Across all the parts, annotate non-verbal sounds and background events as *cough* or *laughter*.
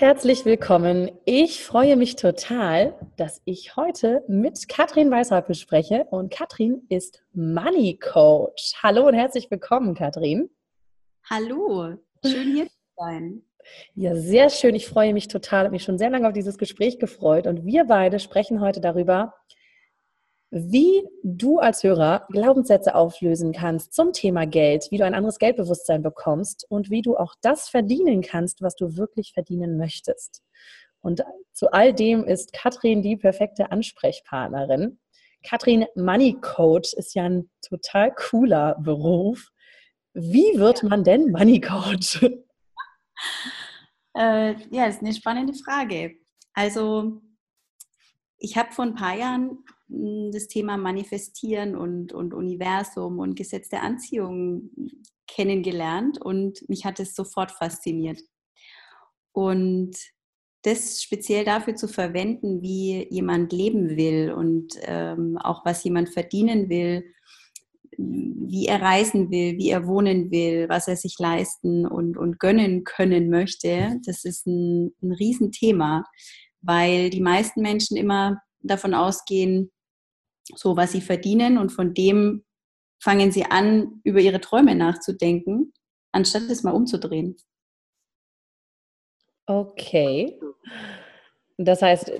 Herzlich willkommen. Ich freue mich total, dass ich heute mit Katrin Weishaupt spreche. Und Katrin ist Money Coach. Hallo und herzlich willkommen, Katrin. Hallo, schön hier zu sein. Ja, sehr schön. Ich freue mich total. Ich habe mich schon sehr lange auf dieses Gespräch gefreut. Und wir beide sprechen heute darüber, wie du als Hörer Glaubenssätze auflösen kannst zum Thema Geld, wie du ein anderes Geldbewusstsein bekommst und wie du auch das verdienen kannst, was du wirklich verdienen möchtest. Und zu all dem ist Katrin die perfekte Ansprechpartnerin. Katrin Money Coach ist ja ein total cooler Beruf. Wie wird man denn Money Coach? *laughs* Äh, ja, ist eine spannende Frage. Also, ich habe vor ein paar Jahren das Thema Manifestieren und, und Universum und Gesetz der Anziehung kennengelernt und mich hat es sofort fasziniert. Und das speziell dafür zu verwenden, wie jemand leben will und ähm, auch was jemand verdienen will, wie er reisen will, wie er wohnen will, was er sich leisten und, und gönnen können möchte, das ist ein, ein Riesenthema, weil die meisten Menschen immer davon ausgehen, so was sie verdienen und von dem fangen sie an, über ihre Träume nachzudenken, anstatt es mal umzudrehen. Okay. Das heißt,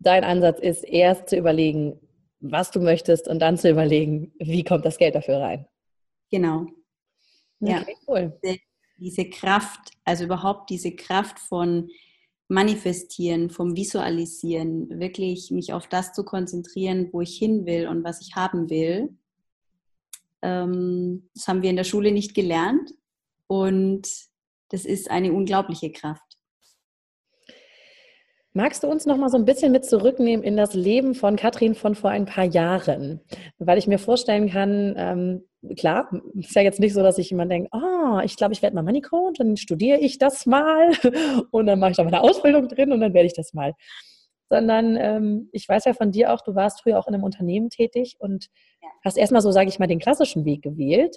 dein Ansatz ist erst zu überlegen, was du möchtest und dann zu überlegen, wie kommt das Geld dafür rein. Genau. Okay, ja, cool. Diese Kraft, also überhaupt diese Kraft von Manifestieren, vom Visualisieren, wirklich mich auf das zu konzentrieren, wo ich hin will und was ich haben will. Ähm, das haben wir in der Schule nicht gelernt und das ist eine unglaubliche Kraft. Magst du uns noch mal so ein bisschen mit zurücknehmen in das Leben von Katrin von vor ein paar Jahren? Weil ich mir vorstellen kann, ähm, klar, ist ja jetzt nicht so, dass sich jemand denkt, oh, ich glaube, ich werde mal Money Coach, dann studiere ich das mal *laughs* und dann mache ich da meine Ausbildung drin und dann werde ich das mal. Sondern ähm, ich weiß ja von dir auch, du warst früher auch in einem Unternehmen tätig und ja. hast erstmal so, sage ich mal, den klassischen Weg gewählt.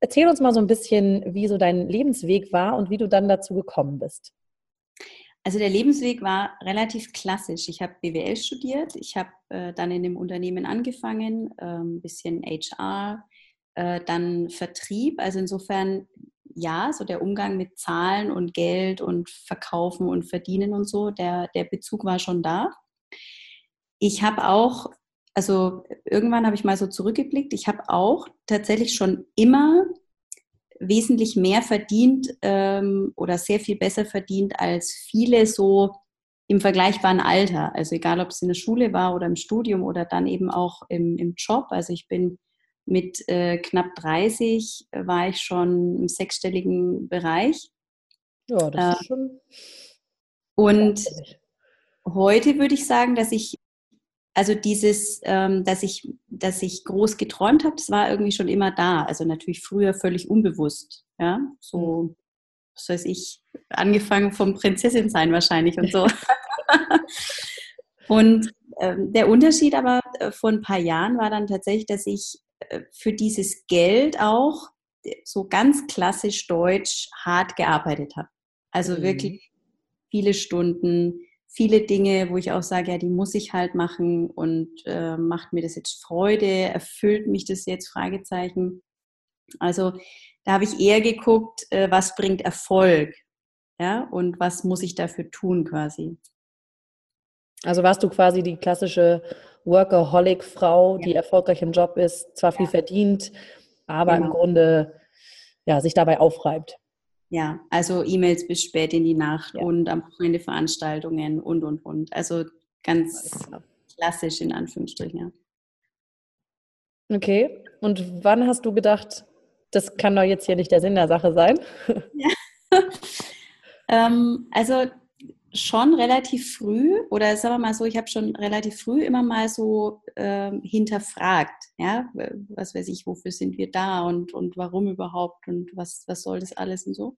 Erzähl uns mal so ein bisschen, wie so dein Lebensweg war und wie du dann dazu gekommen bist. Also der Lebensweg war relativ klassisch. Ich habe BWL studiert, ich habe äh, dann in dem Unternehmen angefangen, ein ähm, bisschen HR, äh, dann Vertrieb. Also insofern ja, so der Umgang mit Zahlen und Geld und Verkaufen und Verdienen und so, der, der Bezug war schon da. Ich habe auch, also irgendwann habe ich mal so zurückgeblickt, ich habe auch tatsächlich schon immer wesentlich mehr verdient ähm, oder sehr viel besser verdient als viele so im vergleichbaren Alter. Also egal, ob es in der Schule war oder im Studium oder dann eben auch im, im Job. Also ich bin mit äh, knapp 30 äh, war ich schon im sechsstelligen Bereich. Ja, das äh, ist schon. Und heute würde ich sagen, dass ich also dieses, ähm, dass ich, dass ich groß geträumt habe, das war irgendwie schon immer da. Also natürlich früher völlig unbewusst. Ja, so, mhm. was weiß ich, angefangen vom Prinzessin sein wahrscheinlich und so. *laughs* und ähm, der Unterschied aber äh, vor ein paar Jahren war dann tatsächlich, dass ich für dieses Geld auch äh, so ganz klassisch deutsch hart gearbeitet habe. Also mhm. wirklich viele Stunden, viele Dinge, wo ich auch sage, ja, die muss ich halt machen und äh, macht mir das jetzt Freude, erfüllt mich das jetzt, Fragezeichen. Also da habe ich eher geguckt, äh, was bringt Erfolg, ja, und was muss ich dafür tun quasi. Also warst du quasi die klassische Workaholic-Frau, ja. die erfolgreich im Job ist, zwar viel ja. verdient, aber genau. im Grunde ja, sich dabei aufreibt. Ja, also E-Mails bis spät in die Nacht ja. und am Wochenende Veranstaltungen und, und, und. Also ganz klassisch in Anführungsstrichen, ja. Okay, und wann hast du gedacht, das kann doch jetzt hier nicht der Sinn der Sache sein? Ja. *laughs* ähm, also schon relativ früh, oder sagen wir mal so, ich habe schon relativ früh immer mal so äh, hinterfragt, ja, was weiß ich, wofür sind wir da und, und warum überhaupt und was, was soll das alles und so.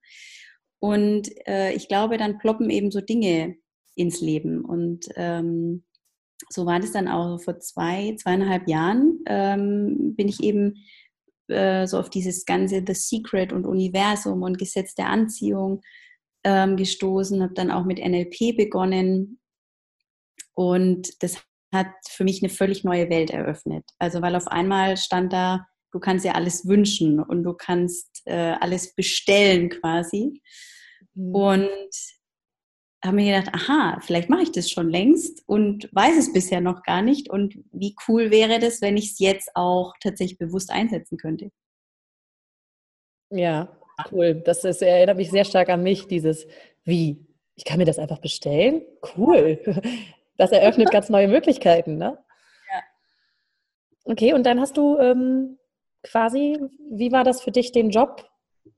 Und äh, ich glaube, dann ploppen eben so Dinge ins Leben. Und ähm, so war das dann auch vor zwei, zweieinhalb Jahren, ähm, bin ich eben äh, so auf dieses ganze The Secret und Universum und Gesetz der Anziehung ähm, gestoßen, habe dann auch mit NLP begonnen und das hat für mich eine völlig neue Welt eröffnet. Also weil auf einmal stand da, du kannst ja alles wünschen und du kannst äh, alles bestellen quasi. Mhm. Und habe mir gedacht, aha, vielleicht mache ich das schon längst und weiß es bisher noch gar nicht. Und wie cool wäre das, wenn ich es jetzt auch tatsächlich bewusst einsetzen könnte? Ja, Cool. Das ist, erinnert mich sehr stark an mich, dieses Wie. Ich kann mir das einfach bestellen? Cool. *laughs* Das eröffnet *laughs* ganz neue Möglichkeiten, ne? Ja. Okay, und dann hast du ähm, quasi, wie war das für dich, den Job,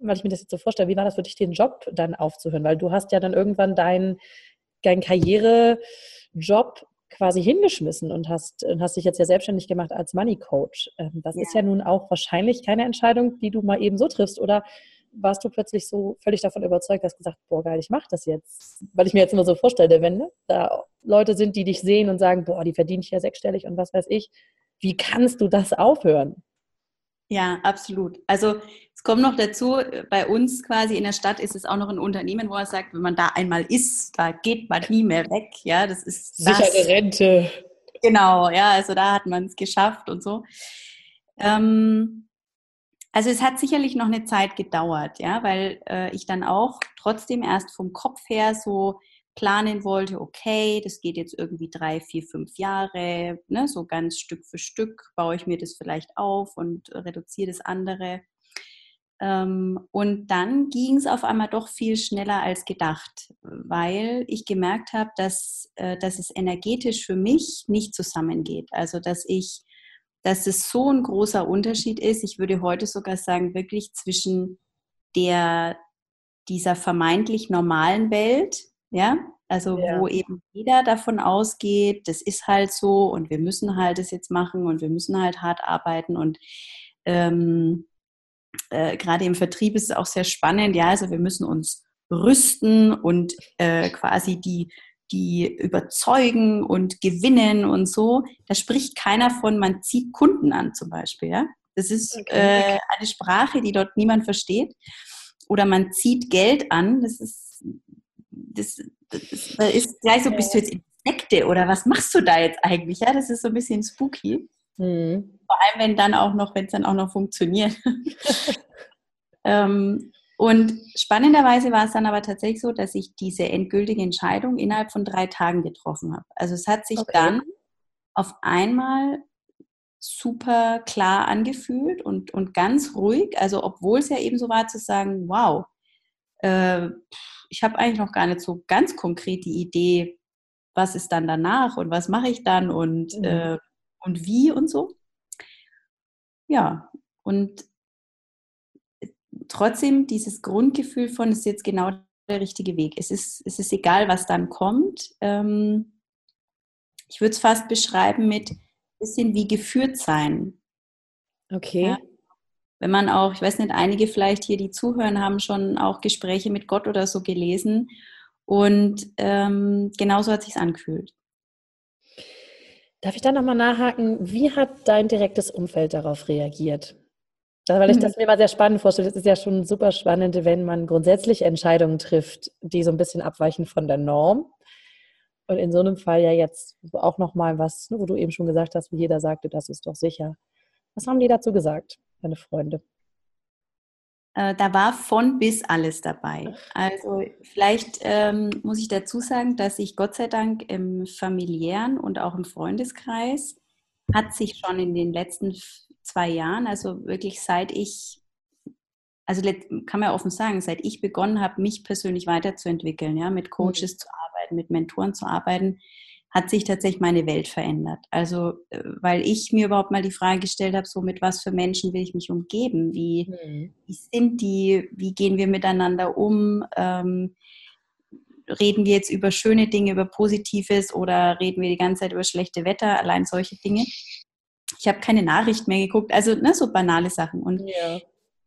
weil ich mir das jetzt so vorstelle, wie war das für dich, den Job dann aufzuhören? Weil du hast ja dann irgendwann deinen dein Karrierejob quasi hingeschmissen und hast, hast dich jetzt ja selbstständig gemacht als Money Coach. Ähm, das ja. ist ja nun auch wahrscheinlich keine Entscheidung, die du mal eben so triffst. Oder warst du plötzlich so völlig davon überzeugt, dass gesagt, boah geil, ich mache das jetzt. Weil ich mir jetzt immer so vorstelle, wenn ne, da Leute sind, die dich sehen und sagen, boah, die verdiene ich ja sechsstellig und was weiß ich. Wie kannst du das aufhören? Ja, absolut. Also es kommt noch dazu, bei uns quasi in der Stadt ist es auch noch ein Unternehmen, wo man sagt, wenn man da einmal ist, da geht man nie mehr weg. Ja, das ist sichere das. Rente. Genau, ja, also da hat man es geschafft und so. Ähm, also es hat sicherlich noch eine Zeit gedauert, ja, weil äh, ich dann auch trotzdem erst vom Kopf her so planen wollte, okay, das geht jetzt irgendwie drei, vier, fünf Jahre, ne, so ganz Stück für Stück baue ich mir das vielleicht auf und reduziere das andere. Ähm, und dann ging es auf einmal doch viel schneller als gedacht, weil ich gemerkt habe, dass, äh, dass es energetisch für mich nicht zusammengeht. Also dass ich dass es so ein großer Unterschied ist. Ich würde heute sogar sagen, wirklich zwischen der, dieser vermeintlich normalen Welt, ja, also ja. wo eben jeder davon ausgeht, das ist halt so und wir müssen halt das jetzt machen und wir müssen halt hart arbeiten und ähm, äh, gerade im Vertrieb ist es auch sehr spannend, ja, also wir müssen uns rüsten und äh, quasi die die überzeugen und gewinnen und so. Da spricht keiner von, man zieht Kunden an zum Beispiel. Ja? Das ist okay. äh, eine Sprache, die dort niemand versteht. Oder man zieht Geld an. Das ist, das, das, das ist gleich so, bist du jetzt Insekte oder was machst du da jetzt eigentlich? Ja, das ist so ein bisschen spooky. Mhm. Vor allem, wenn dann auch noch, wenn es dann auch noch funktioniert. *laughs* ähm, und spannenderweise war es dann aber tatsächlich so, dass ich diese endgültige Entscheidung innerhalb von drei Tagen getroffen habe. Also es hat sich okay. dann auf einmal super klar angefühlt und, und ganz ruhig. Also obwohl es ja eben so war zu sagen, wow, äh, ich habe eigentlich noch gar nicht so ganz konkret die Idee, was ist dann danach und was mache ich dann und, mhm. äh, und wie und so. Ja, und trotzdem dieses Grundgefühl von, es ist jetzt genau der richtige Weg. Es ist, es ist egal, was dann kommt. Ähm, ich würde es fast beschreiben mit ein bisschen wie geführt sein. Okay. Ja? Wenn man auch, ich weiß nicht, einige vielleicht hier, die zuhören, haben schon auch Gespräche mit Gott oder so gelesen. Und ähm, genauso hat sich angefühlt. Darf ich da nochmal nachhaken? Wie hat dein direktes Umfeld darauf reagiert? Weil ich das mhm. mir mal sehr spannend vorstelle. Es ist ja schon super spannend, wenn man grundsätzlich Entscheidungen trifft, die so ein bisschen abweichen von der Norm. Und in so einem Fall ja jetzt auch nochmal was, ne, wo du eben schon gesagt hast, wie jeder sagte, das ist doch sicher. Was haben die dazu gesagt, deine Freunde? Äh, da war von bis alles dabei. Also vielleicht ähm, muss ich dazu sagen, dass ich Gott sei Dank im familiären und auch im Freundeskreis hat sich schon in den letzten zwei Jahren, also wirklich seit ich, also kann man ja offen sagen, seit ich begonnen habe, mich persönlich weiterzuentwickeln, ja, mit Coaches mhm. zu arbeiten, mit Mentoren zu arbeiten, hat sich tatsächlich meine Welt verändert. Also, äh, weil ich mir überhaupt mal die Frage gestellt habe, so mit was für Menschen will ich mich umgeben? Wie, mhm. wie sind die? Wie gehen wir miteinander um? Ähm, reden wir jetzt über schöne Dinge, über Positives oder reden wir die ganze Zeit über schlechte Wetter, allein solche Dinge. Ich habe keine Nachricht mehr geguckt, also ne, so banale Sachen. Und ja.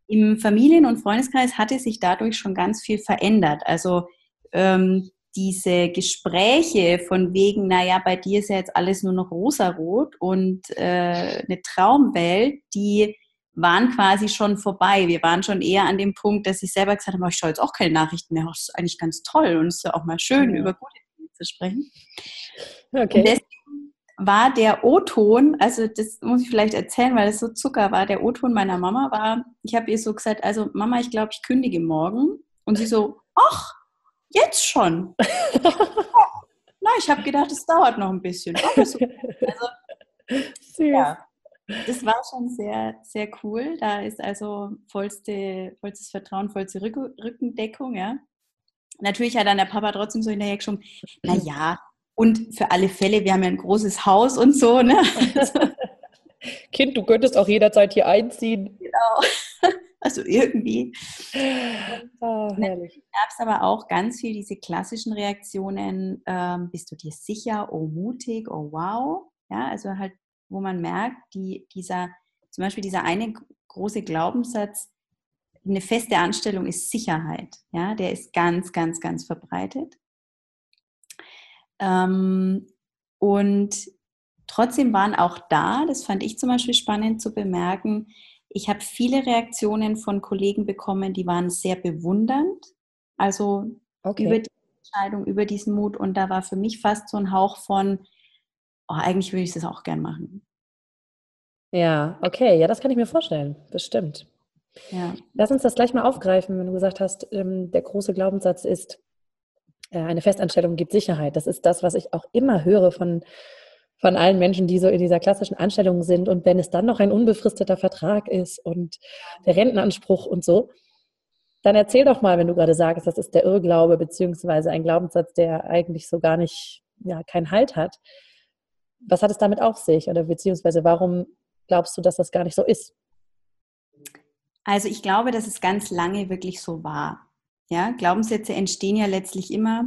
im Familien- und Freundeskreis hatte sich dadurch schon ganz viel verändert. Also ähm, diese Gespräche von wegen, naja, bei dir ist ja jetzt alles nur noch rosarot und äh, eine Traumwelt, die waren quasi schon vorbei. Wir waren schon eher an dem Punkt, dass ich selber gesagt habe, ich schaue jetzt auch keine Nachrichten mehr. Das ist eigentlich ganz toll und es ist ja auch mal schön, ja. über gute Dinge zu sprechen. Okay. Und deswegen war der O-Ton, also das muss ich vielleicht erzählen, weil es so Zucker war, der O-Ton meiner Mama war, ich habe ihr so gesagt, also Mama, ich glaube, ich kündige morgen. Und sie so, ach, jetzt schon. *laughs* Na, ich habe gedacht, es dauert noch ein bisschen. Also, *laughs* Süß. Ja das war schon sehr, sehr cool. Da ist also vollste, vollstes Vertrauen, vollste Rückendeckung, ja. Natürlich hat dann der Papa trotzdem so hinterher geschoben, naja, und für alle Fälle, wir haben ja ein großes Haus und so, ne? *laughs* kind, du könntest auch jederzeit hier einziehen. Genau. *laughs* Also irgendwie. Oh, herrlich. gab es aber auch ganz viel diese klassischen Reaktionen, ähm, bist du dir sicher, oh mutig, oh wow. Ja, also halt wo man merkt, die, dieser, zum Beispiel dieser eine große Glaubenssatz, eine feste Anstellung ist Sicherheit. Ja, der ist ganz, ganz, ganz verbreitet. Ähm, und trotzdem waren auch da, das fand ich zum Beispiel spannend zu bemerken, ich habe viele Reaktionen von Kollegen bekommen, die waren sehr bewundernd, also okay. über die Entscheidung, über diesen Mut. Und da war für mich fast so ein Hauch von, oh, eigentlich würde ich das auch gern machen. Ja, okay, ja, das kann ich mir vorstellen, bestimmt. Ja. Lass uns das gleich mal aufgreifen, wenn du gesagt hast, ähm, der große Glaubenssatz ist, eine Festanstellung gibt Sicherheit. Das ist das, was ich auch immer höre von, von allen Menschen, die so in dieser klassischen Anstellung sind. Und wenn es dann noch ein unbefristeter Vertrag ist und der Rentenanspruch und so, dann erzähl doch mal, wenn du gerade sagst, das ist der Irrglaube, beziehungsweise ein Glaubenssatz, der eigentlich so gar nicht, ja, keinen Halt hat was hat es damit auf sich? Oder beziehungsweise warum glaubst du, dass das gar nicht so ist? Also ich glaube, dass es ganz lange wirklich so war. Ja, Glaubenssätze entstehen ja letztlich immer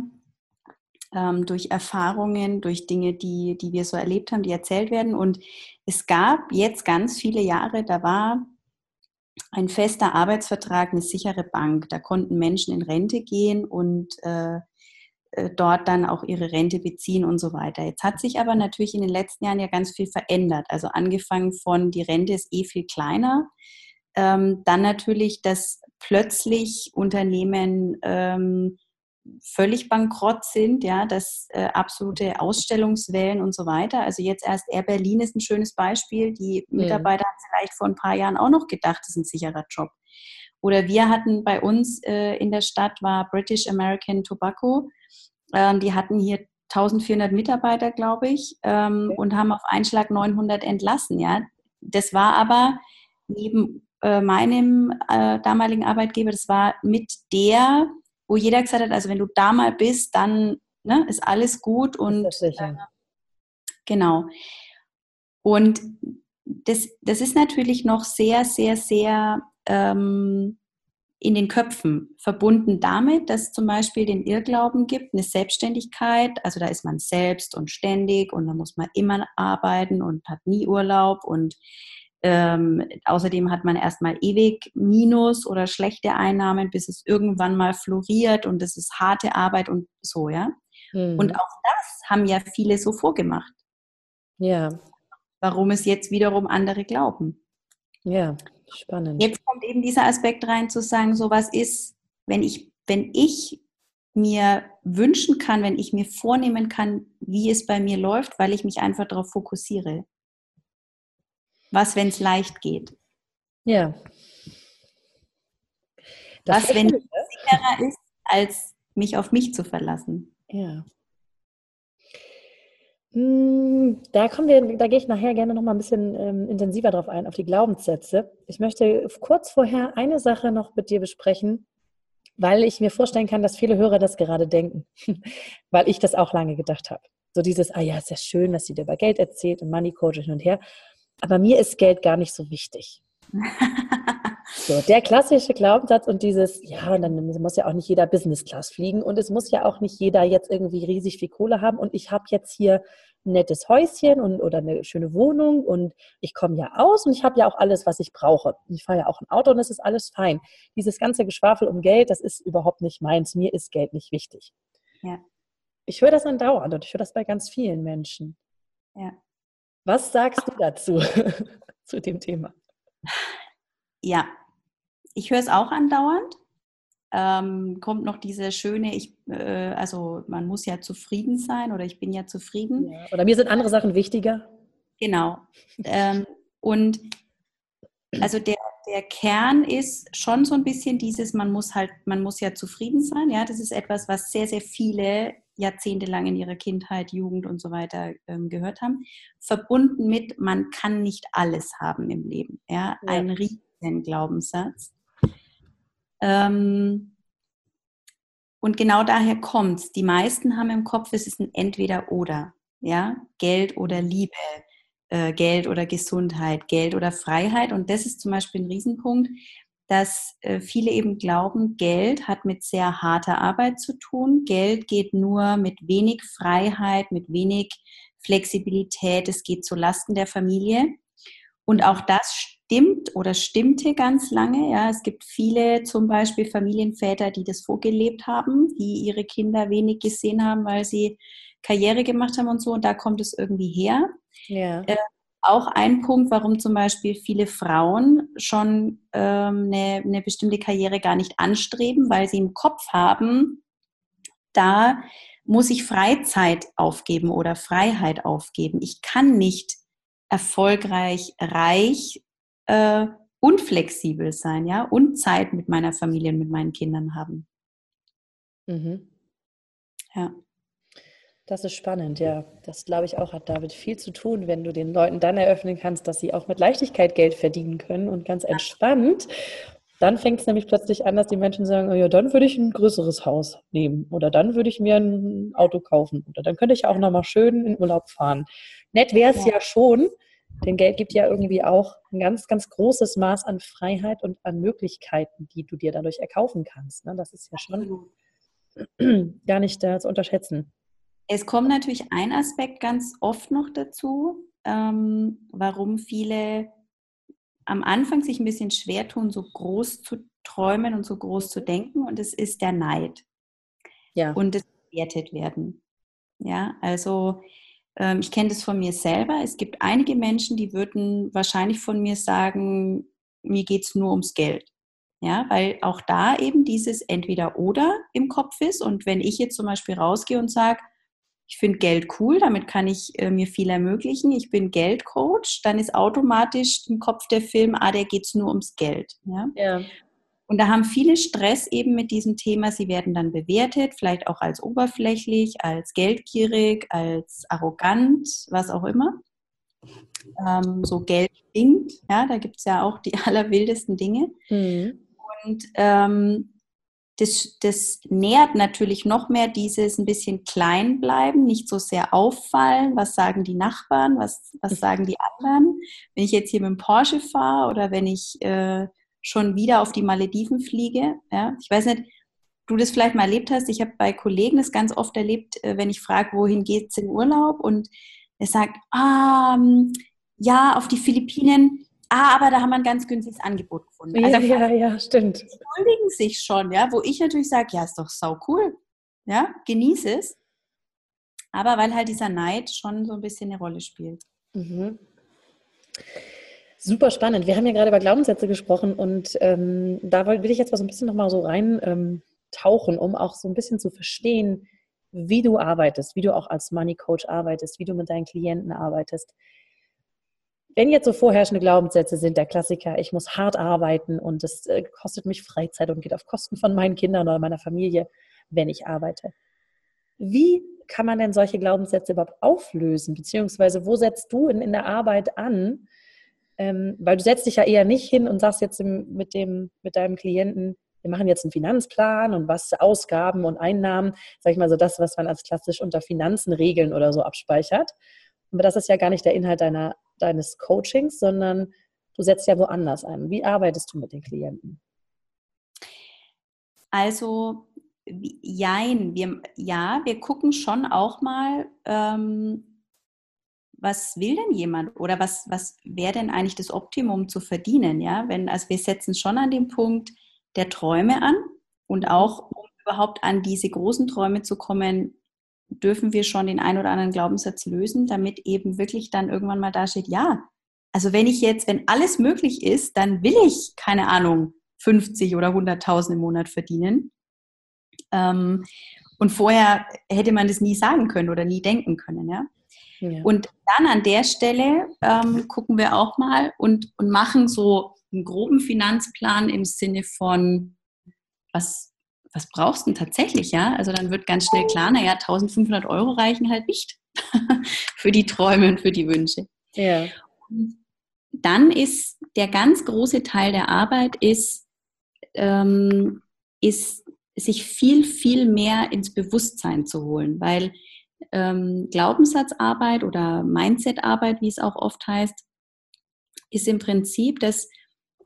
ähm, durch Erfahrungen, durch Dinge, die, die wir so erlebt haben, die erzählt werden. Und es gab jetzt ganz viele Jahre, da war ein fester Arbeitsvertrag, eine sichere Bank. Da konnten Menschen in Rente gehen und äh, äh, dort dann auch ihre Rente beziehen und so weiter. Jetzt hat sich aber natürlich in den letzten Jahren ja ganz viel verändert. Also angefangen von, die Rente ist eh viel kleiner. Ähm, dann natürlich, dass plötzlich Unternehmen ähm, völlig bankrott sind, ja, dass äh, absolute Ausstellungswellen und so weiter. Also jetzt erst Air Berlin ist ein schönes Beispiel. Die mhm. Mitarbeiter mhm. haben vielleicht vor ein paar Jahren auch noch gedacht, das ist ein sicherer Job. Oder wir hatten bei uns äh, in der Stadt war British American Tobacco. Ähm, die hatten hier 1400 Mitarbeiter, glaube ich, ähm, okay. und haben auf Einschlag 900 entlassen. Ja, das war aber neben äh, meinem äh, damaligen Arbeitgeber, das war mit der, wo jeder gesagt hat, also wenn du da mal bist, dann ne, ist alles gut und äh, genau. Und das, das ist natürlich noch sehr, sehr, sehr ähm, in den Köpfen verbunden damit, dass es zum Beispiel den Irrglauben gibt, eine Selbstständigkeit, also da ist man selbst und ständig und da muss man immer arbeiten und hat nie Urlaub und ähm, außerdem hat man erstmal ewig Minus oder schlechte Einnahmen, bis es irgendwann mal floriert und es ist harte Arbeit und so, ja. Mhm. Und auch das haben ja viele so vorgemacht. Ja. Warum es jetzt wiederum andere glauben. Ja. Spannend. Jetzt kommt eben dieser Aspekt rein, zu sagen, so was ist, wenn ich, wenn ich mir wünschen kann, wenn ich mir vornehmen kann, wie es bei mir läuft, weil ich mich einfach darauf fokussiere. Was, wenn es leicht geht? Ja. Das was, wenn es sicherer ist, als mich auf mich zu verlassen? Ja. Hm, da kommen wir, da gehe ich nachher gerne noch mal ein bisschen ähm, intensiver drauf ein, auf die Glaubenssätze. Ich möchte kurz vorher eine Sache noch mit dir besprechen, weil ich mir vorstellen kann, dass viele Hörer das gerade denken, *laughs* weil ich das auch lange gedacht habe. So dieses, ah ja, ist ja schön, dass sie dir über Geld erzählt und Money Coach hin und her, aber mir ist Geld gar nicht so wichtig. So, der klassische Glaubenssatz und dieses, ja, und dann muss ja auch nicht jeder Business Class fliegen und es muss ja auch nicht jeder jetzt irgendwie riesig viel Kohle haben und ich habe jetzt hier ein nettes Häuschen und, oder eine schöne Wohnung und ich komme ja aus und ich habe ja auch alles, was ich brauche. Ich fahre ja auch ein Auto und es ist alles fein. Dieses ganze Geschwafel um Geld, das ist überhaupt nicht meins. Mir ist Geld nicht wichtig. Ja. Ich höre das andauernd und ich höre das bei ganz vielen Menschen. Ja. Was sagst du dazu, *laughs* zu dem Thema? Ja, ich höre es auch andauernd. Ähm, kommt noch diese schöne, ich, äh, also man muss ja zufrieden sein oder ich bin ja zufrieden. Ja, oder mir sind andere Sachen wichtiger. Genau. ähm, und also der, der Kern ist schon so ein bisschen dieses, man muss halt, man muss ja zufrieden sein. Ja, das ist etwas, was sehr, sehr viele jahrzehntelang in ihrer Kindheit, Jugend und so weiter ähm, gehört haben. Verbunden mit, man kann nicht alles haben im Leben. Ja, ja. ein riesen Glaubenssatz. Ähm, und genau daher kommt es. Die meisten haben im Kopf, es ist ein Entweder-Oder. Ja? Geld oder Liebe, äh, Geld oder Gesundheit, Geld oder Freiheit. Und das ist zum Beispiel ein Riesenpunkt, dass äh, viele eben glauben, Geld hat mit sehr harter Arbeit zu tun. Geld geht nur mit wenig Freiheit, mit wenig Flexibilität. Es geht zu Lasten der Familie. Und auch das stimmt oder stimmte ganz lange. Ja, es gibt viele zum Beispiel Familienväter, die das vorgelebt haben, die ihre Kinder wenig gesehen haben, weil sie Karriere gemacht haben und so. Und da kommt es irgendwie her. Ja. Auch ein Punkt, warum zum Beispiel viele Frauen schon ähm, eine, eine bestimmte Karriere gar nicht anstreben, weil sie im Kopf haben, da muss ich Freizeit aufgeben oder Freiheit aufgeben. Ich kann nicht erfolgreich, reich äh, unflexibel sein, ja, und Zeit mit meiner Familie und mit meinen Kindern haben. Mhm. Ja. Das ist spannend, ja. Das glaube ich auch hat damit viel zu tun, wenn du den Leuten dann eröffnen kannst, dass sie auch mit Leichtigkeit Geld verdienen können und ganz entspannt. Dann fängt es nämlich plötzlich an, dass die Menschen sagen, oh ja, dann würde ich ein größeres Haus nehmen oder dann würde ich mir ein Auto kaufen oder dann könnte ich auch nochmal schön in Urlaub fahren. Nett wäre es ja. ja schon, denn Geld gibt ja irgendwie auch ein ganz, ganz großes Maß an Freiheit und an Möglichkeiten, die du dir dadurch erkaufen kannst. Ne? Das ist ja schon *clears throat* gar nicht da zu unterschätzen. Es kommt natürlich ein Aspekt ganz oft noch dazu, ähm, warum viele am Anfang sich ein bisschen schwer tun, so groß zu träumen und so groß zu denken. Und es ist der Neid. Ja. Und das bewertet werden. Ja, also ähm, ich kenne das von mir selber. Es gibt einige Menschen, die würden wahrscheinlich von mir sagen, mir geht es nur ums Geld. Ja, weil auch da eben dieses Entweder-Oder im Kopf ist. Und wenn ich jetzt zum Beispiel rausgehe und sage, ich finde Geld cool, damit kann ich äh, mir viel ermöglichen, ich bin Geldcoach, dann ist automatisch im Kopf der Film, ah, der geht es nur ums Geld. Ja? ja. Und da haben viele Stress eben mit diesem Thema. Sie werden dann bewertet, vielleicht auch als oberflächlich, als geldgierig, als arrogant, was auch immer. Ähm, so Geld stinkt, ja, da gibt es ja auch die *laughs* allerwildesten Dinge. Mhm. Und ähm, das, das nährt natürlich noch mehr dieses ein bisschen klein bleiben, nicht so sehr auffallen. Was sagen die Nachbarn? Was, was mhm. sagen die anderen? Wenn ich jetzt hier mit dem Porsche fahre oder wenn ich äh, schon wieder auf die Malediven fliege. Ja? Ich weiß nicht, du das vielleicht mal erlebt hast. Ich habe bei Kollegen das ganz oft erlebt, äh, wenn ich frage, wohin geht es in Urlaub? Und er sagt, ah, ja, auf die Philippinen. Ah, aber da haben wir ein ganz günstiges Angebot gefunden. Also ja, ja, ja, stimmt. entschuldigen sich schon, ja, wo ich natürlich sage, ja, ist doch sau cool. Ja, genieße es. Aber weil halt dieser Neid schon so ein bisschen eine Rolle spielt. Mhm. Super spannend. Wir haben ja gerade über Glaubenssätze gesprochen und ähm, da will ich jetzt mal so ein bisschen nochmal so rein ähm, tauchen, um auch so ein bisschen zu verstehen, wie du arbeitest, wie du auch als Money Coach arbeitest, wie du mit deinen Klienten arbeitest. Wenn jetzt so vorherrschende Glaubenssätze sind, der Klassiker, ich muss hart arbeiten und es äh, kostet mich Freizeit und geht auf Kosten von meinen Kindern oder meiner Familie, wenn ich arbeite. Wie kann man denn solche Glaubenssätze überhaupt auflösen? Beziehungsweise wo setzt du in, in der Arbeit an, ähm, weil du setzt dich ja eher nicht hin und sagst jetzt mit, dem, mit deinem Klienten, wir machen jetzt einen Finanzplan und was Ausgaben und Einnahmen, sag ich mal so das, was man als klassisch unter Finanzen, Regeln oder so abspeichert. Aber das ist ja gar nicht der Inhalt deiner, deines Coachings, sondern du setzt ja woanders ein. Wie arbeitest du mit den Klienten? Also, jein, wir, ja, wir gucken schon auch mal, ähm, was will denn jemand oder was, was wäre denn eigentlich das Optimum zu verdienen, ja? Wenn, also wir setzen schon an den Punkt der Träume an und auch, um überhaupt an diese großen Träume zu kommen, dürfen wir schon den ein oder anderen Glaubenssatz lösen, damit eben wirklich dann irgendwann mal da steht, ja, also wenn ich jetzt, wenn alles möglich ist, dann will ich, keine Ahnung, 50 oder 100.000 im Monat verdienen. Ähm, und vorher hätte man das nie sagen können oder nie denken können, ja. ja. Und dann an der Stelle ähm, gucken wir auch mal und, und machen so einen groben Finanzplan im Sinne von, was, was brauchst du denn tatsächlich, ja? Also dann wird ganz schnell klar, naja, 1500 Euro reichen halt nicht *laughs* für die Träume und für die Wünsche. Ja. dann ist der ganz große Teil der Arbeit ist, ähm, ist sich viel, viel mehr ins Bewusstsein zu holen, weil ähm, Glaubenssatzarbeit oder Mindsetarbeit, wie es auch oft heißt, ist im Prinzip, dass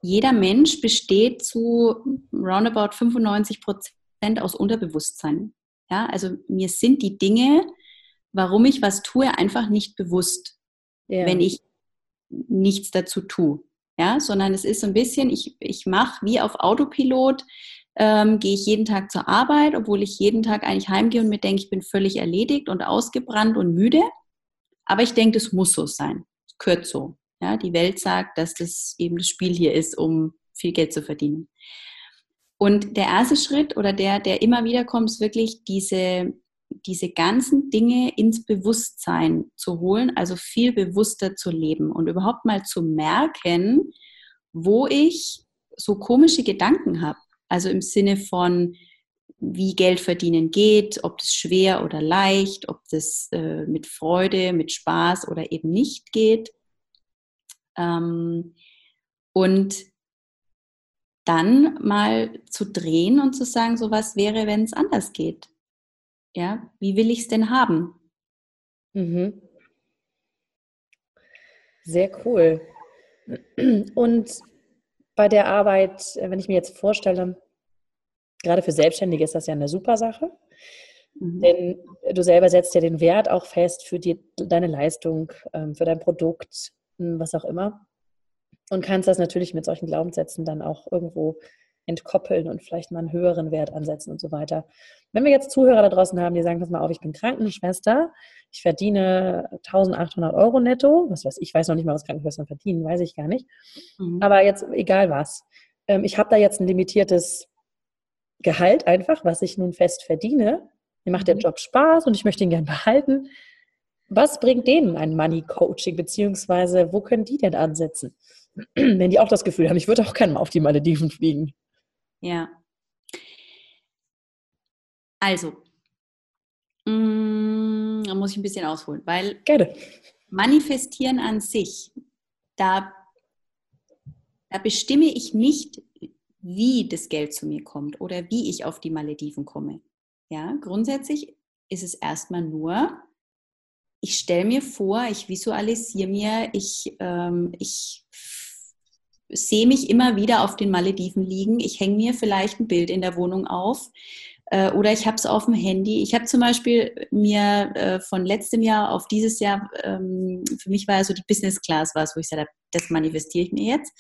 jeder Mensch besteht zu roundabout 95 Prozent aus Unterbewusstsein. Ja, also mir sind die Dinge, warum ich was tue, einfach nicht bewusst, ja. wenn ich nichts dazu tue. Ja, sondern es ist so ein bisschen, ich, ich mache wie auf Autopilot, ähm, gehe ich jeden Tag zur Arbeit, obwohl ich jeden Tag eigentlich heimgehe und mir denke, ich bin völlig erledigt und ausgebrannt und müde. Aber ich denke, das muss so sein. Es gehört so. Ja, die Welt sagt, dass das eben das Spiel hier ist, um viel Geld zu verdienen. Und der erste Schritt oder der, der immer wieder kommt, ist wirklich diese, diese ganzen Dinge ins Bewusstsein zu holen, also viel bewusster zu leben und überhaupt mal zu merken, wo ich so komische Gedanken habe. Also im Sinne von, wie Geld verdienen geht, ob das schwer oder leicht, ob das äh, mit Freude, mit Spaß oder eben nicht geht. Ähm, und dann mal zu drehen und zu sagen, so was wäre, wenn es anders geht. Ja, wie will ich es denn haben? Mhm. Sehr cool. Und bei der Arbeit, wenn ich mir jetzt vorstelle, gerade für Selbstständige ist das ja eine super Sache. Mhm. Denn du selber setzt ja den Wert auch fest für die, deine Leistung, ähm, für dein Produkt, was auch immer. Und kannst das natürlich mit solchen Glaubenssätzen dann auch irgendwo entkoppeln und vielleicht mal einen höheren Wert ansetzen und so weiter. Wenn wir jetzt Zuhörer da draußen haben, die sagen, pass mal auf, ich bin Krankenschwester, ich verdiene 1800 Euro netto, was weiß ich, weiß noch nicht mal, was Krankenschwestern verdienen, weiß ich gar nicht. Mhm. Aber jetzt, egal was, ähm, ich habe da jetzt ein limitiertes Gehalt einfach, was ich nun fest verdiene. Mir macht der mhm. Job Spaß und ich möchte ihn gern behalten. Was bringt denen ein Money Coaching, beziehungsweise wo können die denn ansetzen, *clears throat* wenn die auch das Gefühl haben, ich würde auch gerne mal auf die Malediven fliegen? Ja. Also, mm, da muss ich ein bisschen ausholen, weil Gerne. manifestieren an sich, da, da bestimme ich nicht, wie das Geld zu mir kommt oder wie ich auf die Malediven komme. Ja, grundsätzlich ist es erstmal nur, ich stelle mir vor, ich visualisiere mir, ich, ähm, ich sehe mich immer wieder auf den Malediven liegen. Ich hänge mir vielleicht ein Bild in der Wohnung auf äh, oder ich habe es auf dem Handy. Ich habe zum Beispiel mir äh, von letztem Jahr auf dieses Jahr, ähm, für mich war ja so die Business Class was, wo ich habe, das manifestiere ich mir jetzt.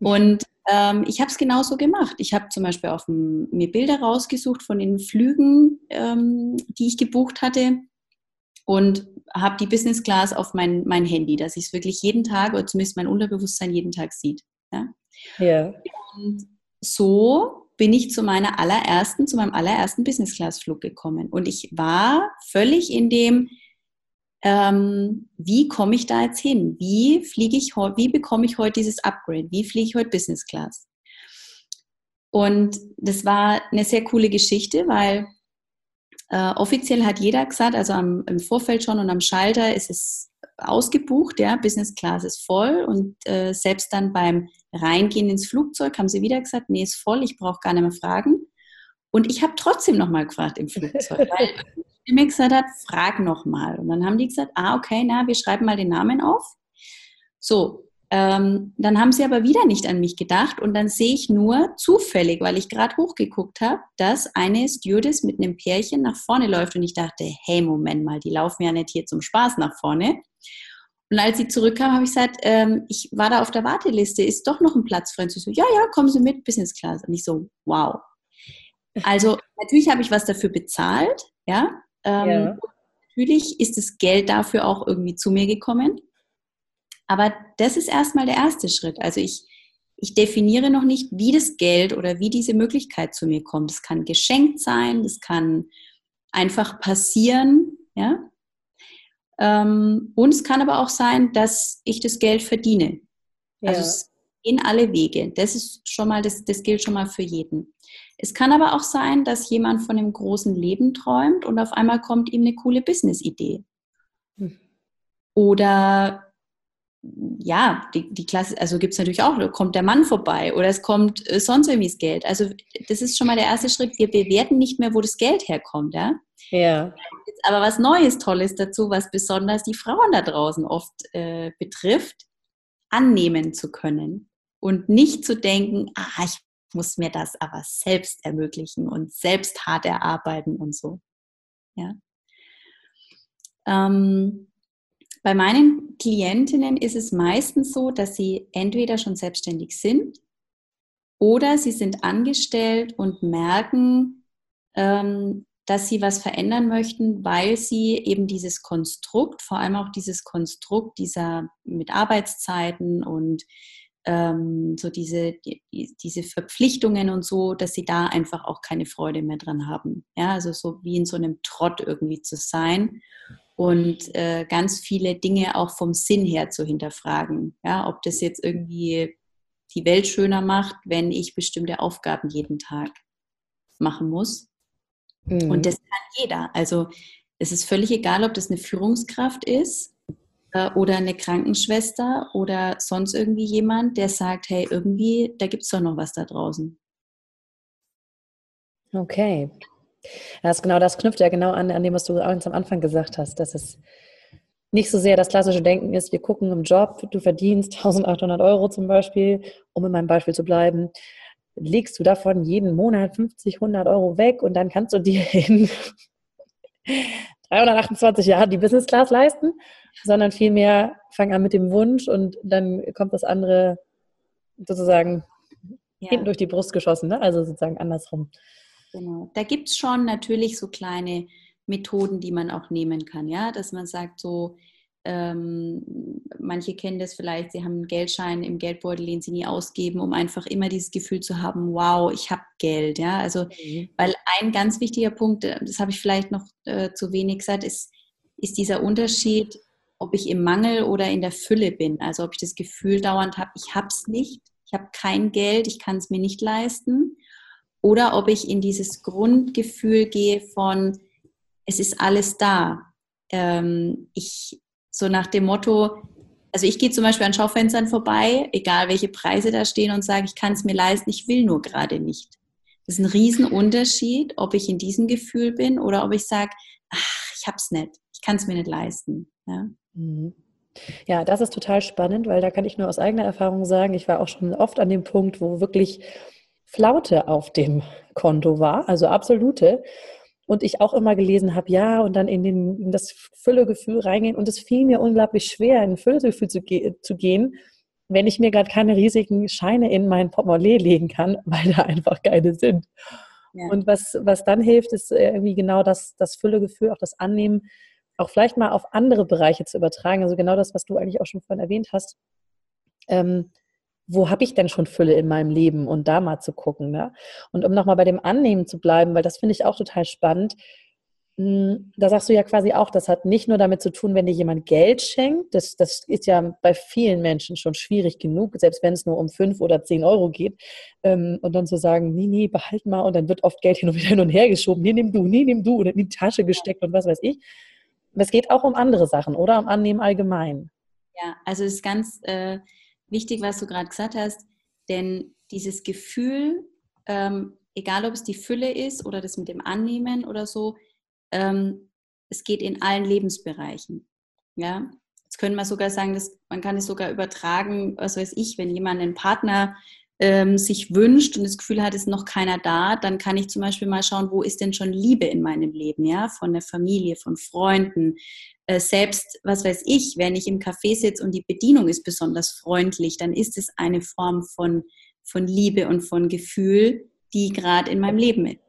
Und ähm, ich habe es genauso gemacht. Ich habe zum Beispiel auf dem, mir Bilder rausgesucht von den Flügen, ähm, die ich gebucht hatte und habe die Business Class auf mein, mein Handy, dass ich es wirklich jeden Tag oder zumindest mein Unterbewusstsein jeden Tag sieht. Ja. ja. Und so bin ich zu meiner allerersten, zu meinem allerersten Business Class Flug gekommen. Und ich war völlig in dem, ähm, wie komme ich da jetzt hin? Wie fliege ich wie bekomme ich heute dieses Upgrade? Wie fliege ich heute Business Class? Und das war eine sehr coole Geschichte, weil äh, offiziell hat jeder gesagt, also am, im Vorfeld schon und am Schalter ist es ausgebucht, ja, Business Class ist voll und äh, selbst dann beim Reingehen ins Flugzeug haben sie wieder gesagt, nee, ist voll, ich brauche gar nicht mehr fragen. Und ich habe trotzdem nochmal gefragt im Flugzeug, *laughs* weil die mir gesagt hat, frag nochmal. Und dann haben die gesagt, ah, okay, na, wir schreiben mal den Namen auf. So, Ähm, dann haben sie aber wieder nicht an mich gedacht und dann sehe ich nur zufällig, weil ich gerade hochgeguckt habe, dass eine Stewardess mit einem Pärchen nach vorne läuft und ich dachte, hey, Moment mal, die laufen ja nicht hier zum Spaß nach vorne. Und als sie zurückkam, habe ich gesagt, ähm, ich war da auf der Warteliste, ist doch noch ein Platz frei. Und sie so, ja, ja, kommen Sie mit, Business Class. Und ich so, wow. Also natürlich habe ich was dafür bezahlt, ja. Ähm, ja. Natürlich ist das Geld dafür auch irgendwie zu mir gekommen. Aber das ist erstmal der erste Schritt. Also ich, ich definiere noch nicht, wie das Geld oder wie diese Möglichkeit zu mir kommt. Es kann geschenkt sein, das kann einfach passieren, ja. Ähm, und es kann aber auch sein, dass ich das Geld verdiene. Ja. Also in alle Wege. Das ist schon mal, das, das gilt schon mal für jeden. Es kann aber auch sein, dass jemand von einem großen Leben träumt und auf einmal kommt ihm eine coole Business-Idee. Hm. Oder ja, die, die Klasse, also gibt es natürlich auch, kommt der Mann vorbei oder es kommt äh, sonst irgendwie das Geld. Also das ist schon mal der erste Schritt. Wir bewerten nicht mehr, wo das Geld herkommt, ja. Ja. Aber was Neues, Tolles dazu, was besonders die Frauen da draußen oft äh, betrifft, annehmen zu können und nicht zu denken, ah, ich muss mir das aber selbst ermöglichen und selbst hart erarbeiten und so. Ja. Ähm, bei meinen Klientinnen ist es meistens so, dass sie entweder schon selbstständig sind oder sie sind angestellt und merken, ähm, dass sie was verändern möchten, weil sie eben dieses Konstrukt, vor allem auch dieses Konstrukt dieser mit Arbeitszeiten und ähm, so diese, die, diese Verpflichtungen und so, dass sie da einfach auch keine Freude mehr dran haben. Ja, also so wie in so einem Trott irgendwie zu sein und äh, ganz viele Dinge auch vom Sinn her zu hinterfragen. Ja, ob das jetzt irgendwie die Welt schöner macht, wenn ich bestimmte Aufgaben jeden Tag machen muss. Mhm. Und das kann jeder. Also es ist völlig egal, ob das eine Führungskraft ist äh, oder eine Krankenschwester oder sonst irgendwie jemand, der sagt, hey, irgendwie, da gibt es doch noch was da draußen. Okay. Das genau, das knüpft ja genau an, an dem, was du ganz am Anfang gesagt hast, dass es nicht so sehr das klassische Denken ist, wir gucken im Job, du verdienst 1800 Euro zum Beispiel, um in meinem Beispiel zu bleiben, legst du davon jeden Monat 50, 100 Euro weg und dann kannst du dir in 328 Jahren die Business Class leisten, sondern vielmehr fang an mit dem Wunsch und dann kommt das andere sozusagen ja. hinten durch die Brust geschossen, ne? also sozusagen andersrum. Genau. Da gibt es schon natürlich so kleine Methoden, die man auch nehmen kann, ja, dass man sagt, so, ähm, manche kennen das vielleicht, sie haben einen Geldschein im Geldbeutel, den sie nie ausgeben, um einfach immer dieses Gefühl zu haben, wow, ich habe Geld, ja, also, mhm. weil ein ganz wichtiger Punkt, äh, das habe ich vielleicht noch äh, zu wenig gesagt, ist, ist dieser Unterschied, ob ich im Mangel oder in der Fülle bin, also ob ich das Gefühl dauernd habe, ich habe es nicht, ich habe kein Geld, ich kann es mir nicht leisten oder ob ich in dieses Grundgefühl gehe von, es ist alles da. Ähm, ich, so nach dem Motto, also ich gehe zum Beispiel an Schaufenstern vorbei, egal welche Preise da stehen und sage, ich kann es mir leisten, ich will nur gerade nicht. Das ist ein Riesenunterschied, ob ich in diesem Gefühl bin oder ob ich sage, ach, ich hab's nicht, ich kann es mir nicht leisten. Ja? Mhm. Ja, das ist total spannend, weil da kann ich nur aus eigener Erfahrung sagen, ich war auch schon oft an dem Punkt, wo wirklich Flaute auf dem Konto war, also absolute. Und ich auch immer gelesen habe, ja, und dann in, den, in das Füllegefühl reingehen. Und es fiel mir unglaublich schwer, in ein Füllegefühl zu, ge zu gehen, wenn ich mir gerade keine riesigen Scheine in mein Portemonnaie legen kann, *laughs* weil da einfach keine sind. Ja. Und was, was dann hilft, ist irgendwie genau das, das Füllegefühl, auch das Annehmen, auch vielleicht mal auf andere Bereiche zu übertragen. Also genau das, was du eigentlich auch schon vorhin erwähnt hast. Ähm, wo habe ich denn schon Fülle in meinem Leben und da mal zu gucken. Ne? Und um nochmal bei dem Annehmen zu bleiben, weil das finde ich auch total spannend, hm, da sagst du ja quasi auch, das hat nicht nur damit zu tun, wenn dir jemand Geld schenkt, das, das ist ja bei vielen Menschen schon schwierig genug, selbst wenn es nur um fünf oder zehn Euro geht. Ähm, und dann zu sagen, nee, nee, behalt mal und dann wird oft Geld hin und *laughs* wieder hin und her geschoben, nee, nimm du, nee, nimm du und in die Tasche gesteckt und was weiß ich. Es geht auch um andere Sachen, oder? Um Annehmen allgemein. Ja, also es ist ganz... Äh wichtig, was du gerade gesagt hast, denn dieses Gefühl, ähm, egal ob es die Fülle ist oder das mit dem Annehmen oder so, ähm, es geht in allen Lebensbereichen. Ja? Jetzt können wir sogar sagen, dass man kann es sogar übertragen, was weiß ich, wenn jemand einen Partner ähm, sich wünscht und das Gefühl hat, ist noch keiner da, dann kann ich zum Beispiel mal schauen, wo ist denn schon Liebe in meinem Leben, ja, von der Familie, von Freunden, äh, selbst, was weiß ich, wenn ich im Café sitze und die Bedienung ist besonders freundlich, dann ist es eine Form von, von Liebe und von Gefühl, die gerade in meinem Leben ist.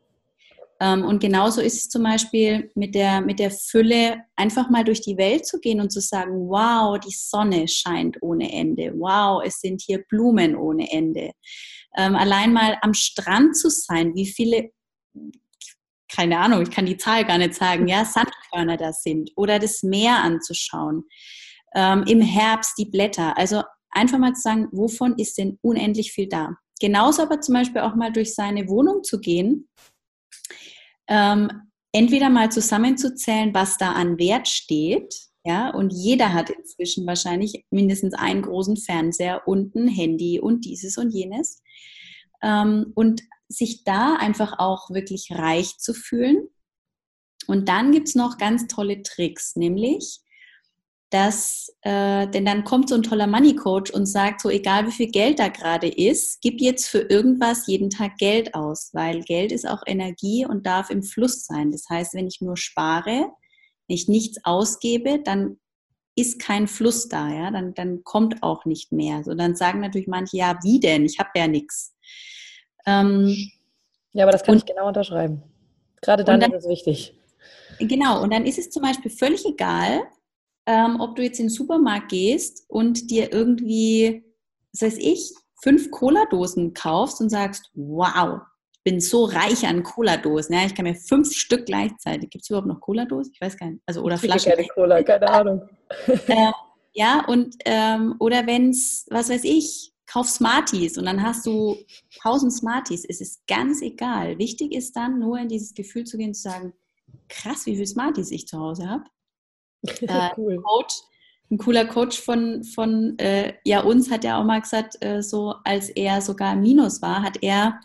Und genauso ist es zum Beispiel mit der, mit der Fülle, einfach mal durch die Welt zu gehen und zu sagen, wow, die Sonne scheint ohne Ende. Wow, es sind hier Blumen ohne Ende. Ähm, allein mal am Strand zu sein, wie viele, keine Ahnung, ich kann die Zahl gar nicht sagen, ja, Sandkörner da sind oder das Meer anzuschauen. Ähm, Im Herbst die Blätter. Also einfach mal zu sagen, wovon ist denn unendlich viel da? Genauso aber zum Beispiel auch mal durch seine Wohnung zu gehen ähm, entweder mal zusammenzuzählen, was da an Wert steht. Ja, und jeder hat inzwischen wahrscheinlich mindestens einen großen Fernseher und ein Handy und dieses und jenes. Ähm, und sich da einfach auch wirklich reich zu fühlen. Und dann gibt es noch ganz tolle Tricks, nämlich dass, äh, denn dann kommt so ein toller Money Coach und sagt, so egal wie viel Geld da gerade ist, gib jetzt für irgendwas jeden Tag Geld aus, weil Geld ist auch Energie und darf im Fluss sein. Das heißt, wenn ich nur spare, wenn ich nichts ausgebe, dann ist kein Fluss da, ja, dann, dann kommt auch nicht mehr. So, dann sagen natürlich manche, ja, wie denn? Ich habe ja nichts. Ähm, ja, aber das kann und, ich genau unterschreiben. Gerade dann, dann ist es wichtig. Genau, und dann ist es zum Beispiel völlig egal, ähm, ob du jetzt in den Supermarkt gehst und dir irgendwie, was weiß ich, fünf Cola-Dosen kaufst und sagst, wow, ich bin so reich an Cola-Dosen. Ja, ich kann mir fünf Stück gleichzeitig. Gibt es überhaupt noch Cola-Dosen? Ich weiß gar nicht. Also, oder ich Flaschen. Keine Cola, keine Ahnung. *laughs* äh, ja, und ähm, oder wenn es, was weiß ich, kauf Smarties und dann hast du tausend Smarties. Es ist ganz egal. Wichtig ist dann nur in dieses Gefühl zu gehen, zu sagen, krass, wie viele Smarties ich zu Hause habe. *laughs* Äh, cool. Coach, ein cooler Coach von, von äh, ja, uns hat ja auch mal gesagt, äh, so als er sogar im Minus war, hat er,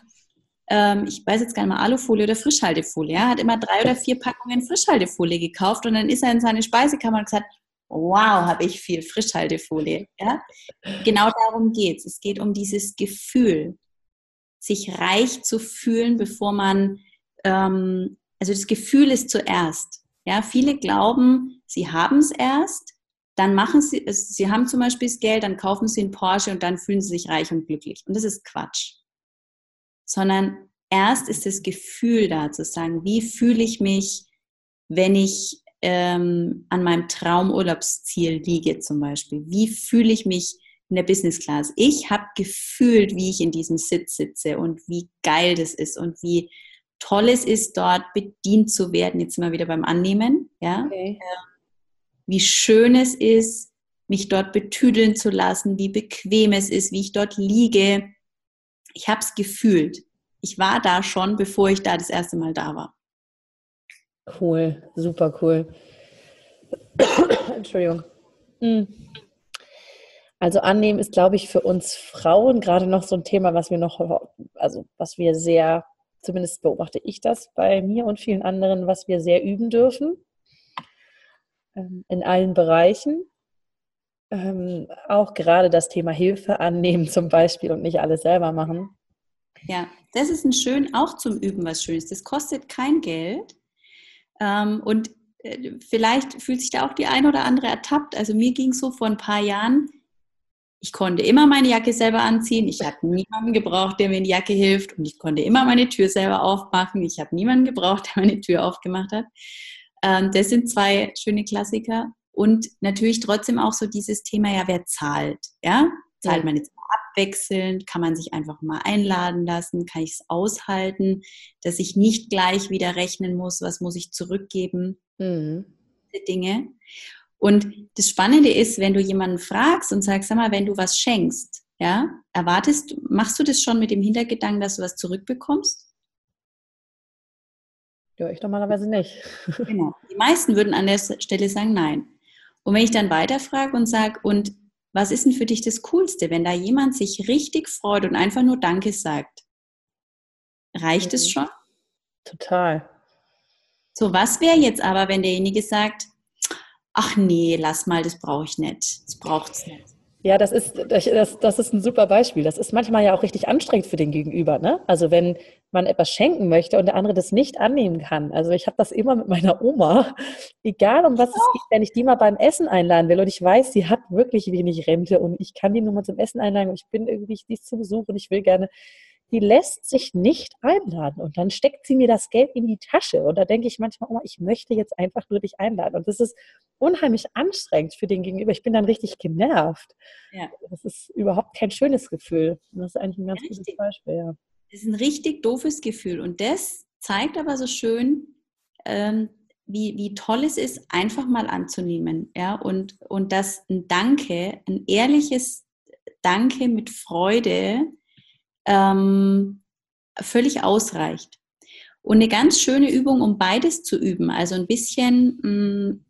ähm, ich weiß jetzt gar nicht mal, Alufolie oder Frischhaltefolie, ja, hat immer drei oder vier Packungen Frischhaltefolie gekauft und dann ist er in seine Speisekammer und gesagt, wow, habe ich viel Frischhaltefolie. Ja? Genau darum geht es. Es geht um dieses Gefühl, sich reich zu fühlen, bevor man, ähm, also das Gefühl ist zuerst. Ja, viele glauben, sie haben es erst, dann machen sie, sie haben zum Beispiel das Geld, dann kaufen sie einen Porsche und dann fühlen sie sich reich und glücklich. Und das ist Quatsch. Sondern erst ist das Gefühl da zu sagen, wie fühle ich mich, wenn ich ähm, an meinem Traumurlaubsziel liege zum Beispiel? Wie fühle ich mich in der Business Class? Ich habe gefühlt, wie ich in diesem Sitz sitze und wie geil das ist und wie toll es ist, dort bedient zu werden. Jetzt sind wir wieder beim Annehmen. Ja? Okay. Wie schön es ist, mich dort betüdeln zu lassen, wie bequem es ist, wie ich dort liege. Ich habe es gefühlt. Ich war da schon, bevor ich da das erste Mal da war. Cool, super cool. *coughs* Entschuldigung. Hm. Also annehmen ist, glaube ich, für uns Frauen gerade noch so ein Thema, was wir noch, also was wir sehr zumindest beobachte ich das bei mir und vielen anderen, was wir sehr üben dürfen ähm, in allen Bereichen. Ähm, auch gerade das Thema Hilfe annehmen zum Beispiel und nicht alles selber machen. Ja, das ist ein schön, auch zum Üben was Schönes. Das kostet kein Geld. Ähm, und äh, vielleicht fühlt sich da auch die eine oder andere ertappt. Also mir ging es so vor ein paar Jahren, ich konnte immer meine Jacke selber anziehen. Ich habe niemanden gebraucht, der mir in die Jacke hilft. Und ich konnte immer meine Tür selber aufmachen. Ich habe niemanden gebraucht, der meine Tür aufgemacht hat. Ähm, das sind zwei schöne Klassiker. Und natürlich trotzdem auch so dieses Thema, ja, wer zahlt? Ja, zahlt man jetzt abwechselnd? Kann man sich einfach mal einladen lassen? Kann ich es aushalten, dass ich nicht gleich wieder rechnen muss? Was muss ich zurückgeben? Mhm. Dinge. Und das Spannende ist, wenn du jemanden fragst und sagst, sag mal, wenn du was schenkst, ja, erwartest, machst du das schon mit dem Hintergedanken, dass du was zurückbekommst? Ja, ich normalerweise nicht. *laughs* genau. Die meisten würden an der Stelle sagen, nein. Und wenn ich dann weiterfrage und sage, und was ist denn für dich das Coolste, wenn da jemand sich richtig freut und einfach nur Danke sagt? Reicht es mhm. schon? Total. So, was wäre jetzt aber, wenn derjenige sagt, ach nee, lass mal, das brauche ich nicht, das braucht es nicht. Ja, das ist, das, das ist ein super Beispiel. Das ist manchmal ja auch richtig anstrengend für den Gegenüber. Ne? Also wenn man etwas schenken möchte und der andere das nicht annehmen kann. Also ich habe das immer mit meiner Oma, egal um was es geht, wenn ich die mal beim Essen einladen will und ich weiß, sie hat wirklich wenig Rente und ich kann die nur mal zum Essen einladen und ich bin irgendwie, die ist zu Besuch und ich will gerne die lässt sich nicht einladen. Und dann steckt sie mir das Geld in die Tasche. Und da denke ich manchmal, oh, ich möchte jetzt einfach nur dich einladen. Und das ist unheimlich anstrengend für den Gegenüber. Ich bin dann richtig genervt. Ja. Das ist überhaupt kein schönes Gefühl. Das ist eigentlich ein ganz richtig. gutes Beispiel. Ja. Das ist ein richtig doofes Gefühl. Und das zeigt aber so schön, ähm, wie, wie toll es ist, einfach mal anzunehmen. Ja? Und, und dass ein Danke, ein ehrliches Danke mit Freude, ähm, völlig ausreicht. Und eine ganz schöne Übung, um beides zu üben, also ein bisschen,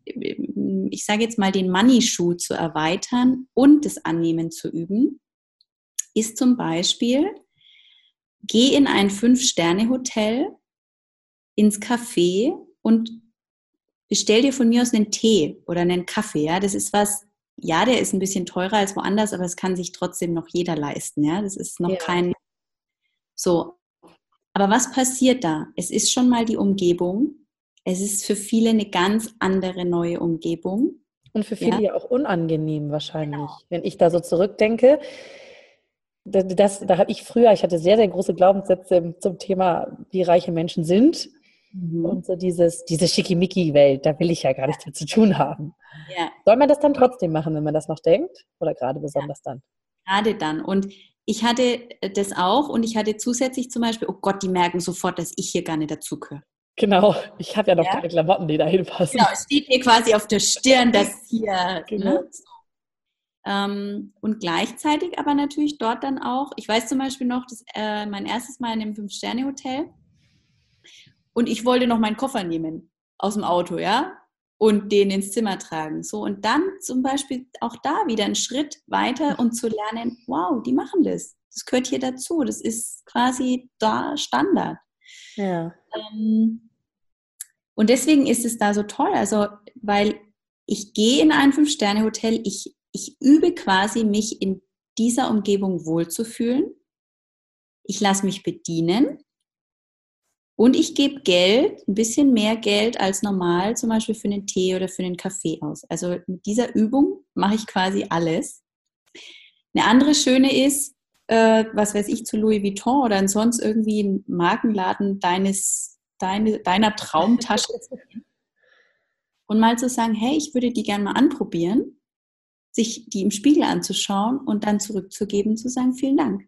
mm, ich sage jetzt mal, den Money-Schuh zu erweitern und das Annehmen zu üben, ist zum Beispiel, geh in ein Fünf-Sterne-Hotel, ins Café und bestell dir von mir aus einen Tee oder einen Kaffee. Ja? Das ist was, ja, der ist ein bisschen teurer als woanders, aber es kann sich trotzdem noch jeder leisten. Ja? Das ist noch ja. kein so. Aber was passiert da? Es ist schon mal die Umgebung. Es ist für viele eine ganz andere neue Umgebung. Und für viele ja, ja auch unangenehm wahrscheinlich. Genau. Wenn ich da so zurückdenke, das, da habe ich früher, ich hatte sehr, sehr große Glaubenssätze zum Thema, wie reiche Menschen sind. Mhm. Und so dieses, diese Schickimicki-Welt, da will ich ja gar nichts mit zu tun haben. Ja. Soll man das dann trotzdem machen, wenn man das noch denkt? Oder gerade besonders ja. dann? Gerade dann. Und ich hatte das auch und ich hatte zusätzlich zum Beispiel, oh Gott, die merken sofort, dass ich hier gar nicht dazugehöre. Genau, ich habe ja noch ja. keine Klamotten, die da hinpassen. Genau, es steht mir quasi auf der Stirn, dass hier. Ne, genau. Ne? Ähm, und gleichzeitig aber natürlich dort dann auch, ich weiß zum Beispiel noch, das, äh, mein erstes Mal in einem Fünf-Sterne-Hotel und ich wollte noch meinen Koffer nehmen aus dem Auto, ja und den ins Zimmer tragen. So und dann zum Beispiel auch da wieder einen Schritt weiter und zu lernen, wow, die machen das. Das gehört hier dazu. Das ist quasi da Standard. Ja. Ähm, und deswegen ist es da so toll, also weil ich gehe in ein Fünf-Sterne-Hotel, ich, ich übe quasi mich in dieser Umgebung wohlzufühlen. Ich lasse mich bedienen und ich gebe Geld, ein bisschen mehr Geld als normal, zum Beispiel für einen Tee oder für einen Kaffee aus. Also mit dieser Übung mache ich quasi alles. Eine andere schöne ist, äh, was weiß ich, zu Louis Vuitton oder ansonsten irgendwie ein Markenladen deines, deine, deiner Traumtasche und mal zu sagen, hey, ich würde die gerne mal anprobieren, sich die im Spiegel anzuschauen und dann zurückzugeben, zu sagen, vielen Dank.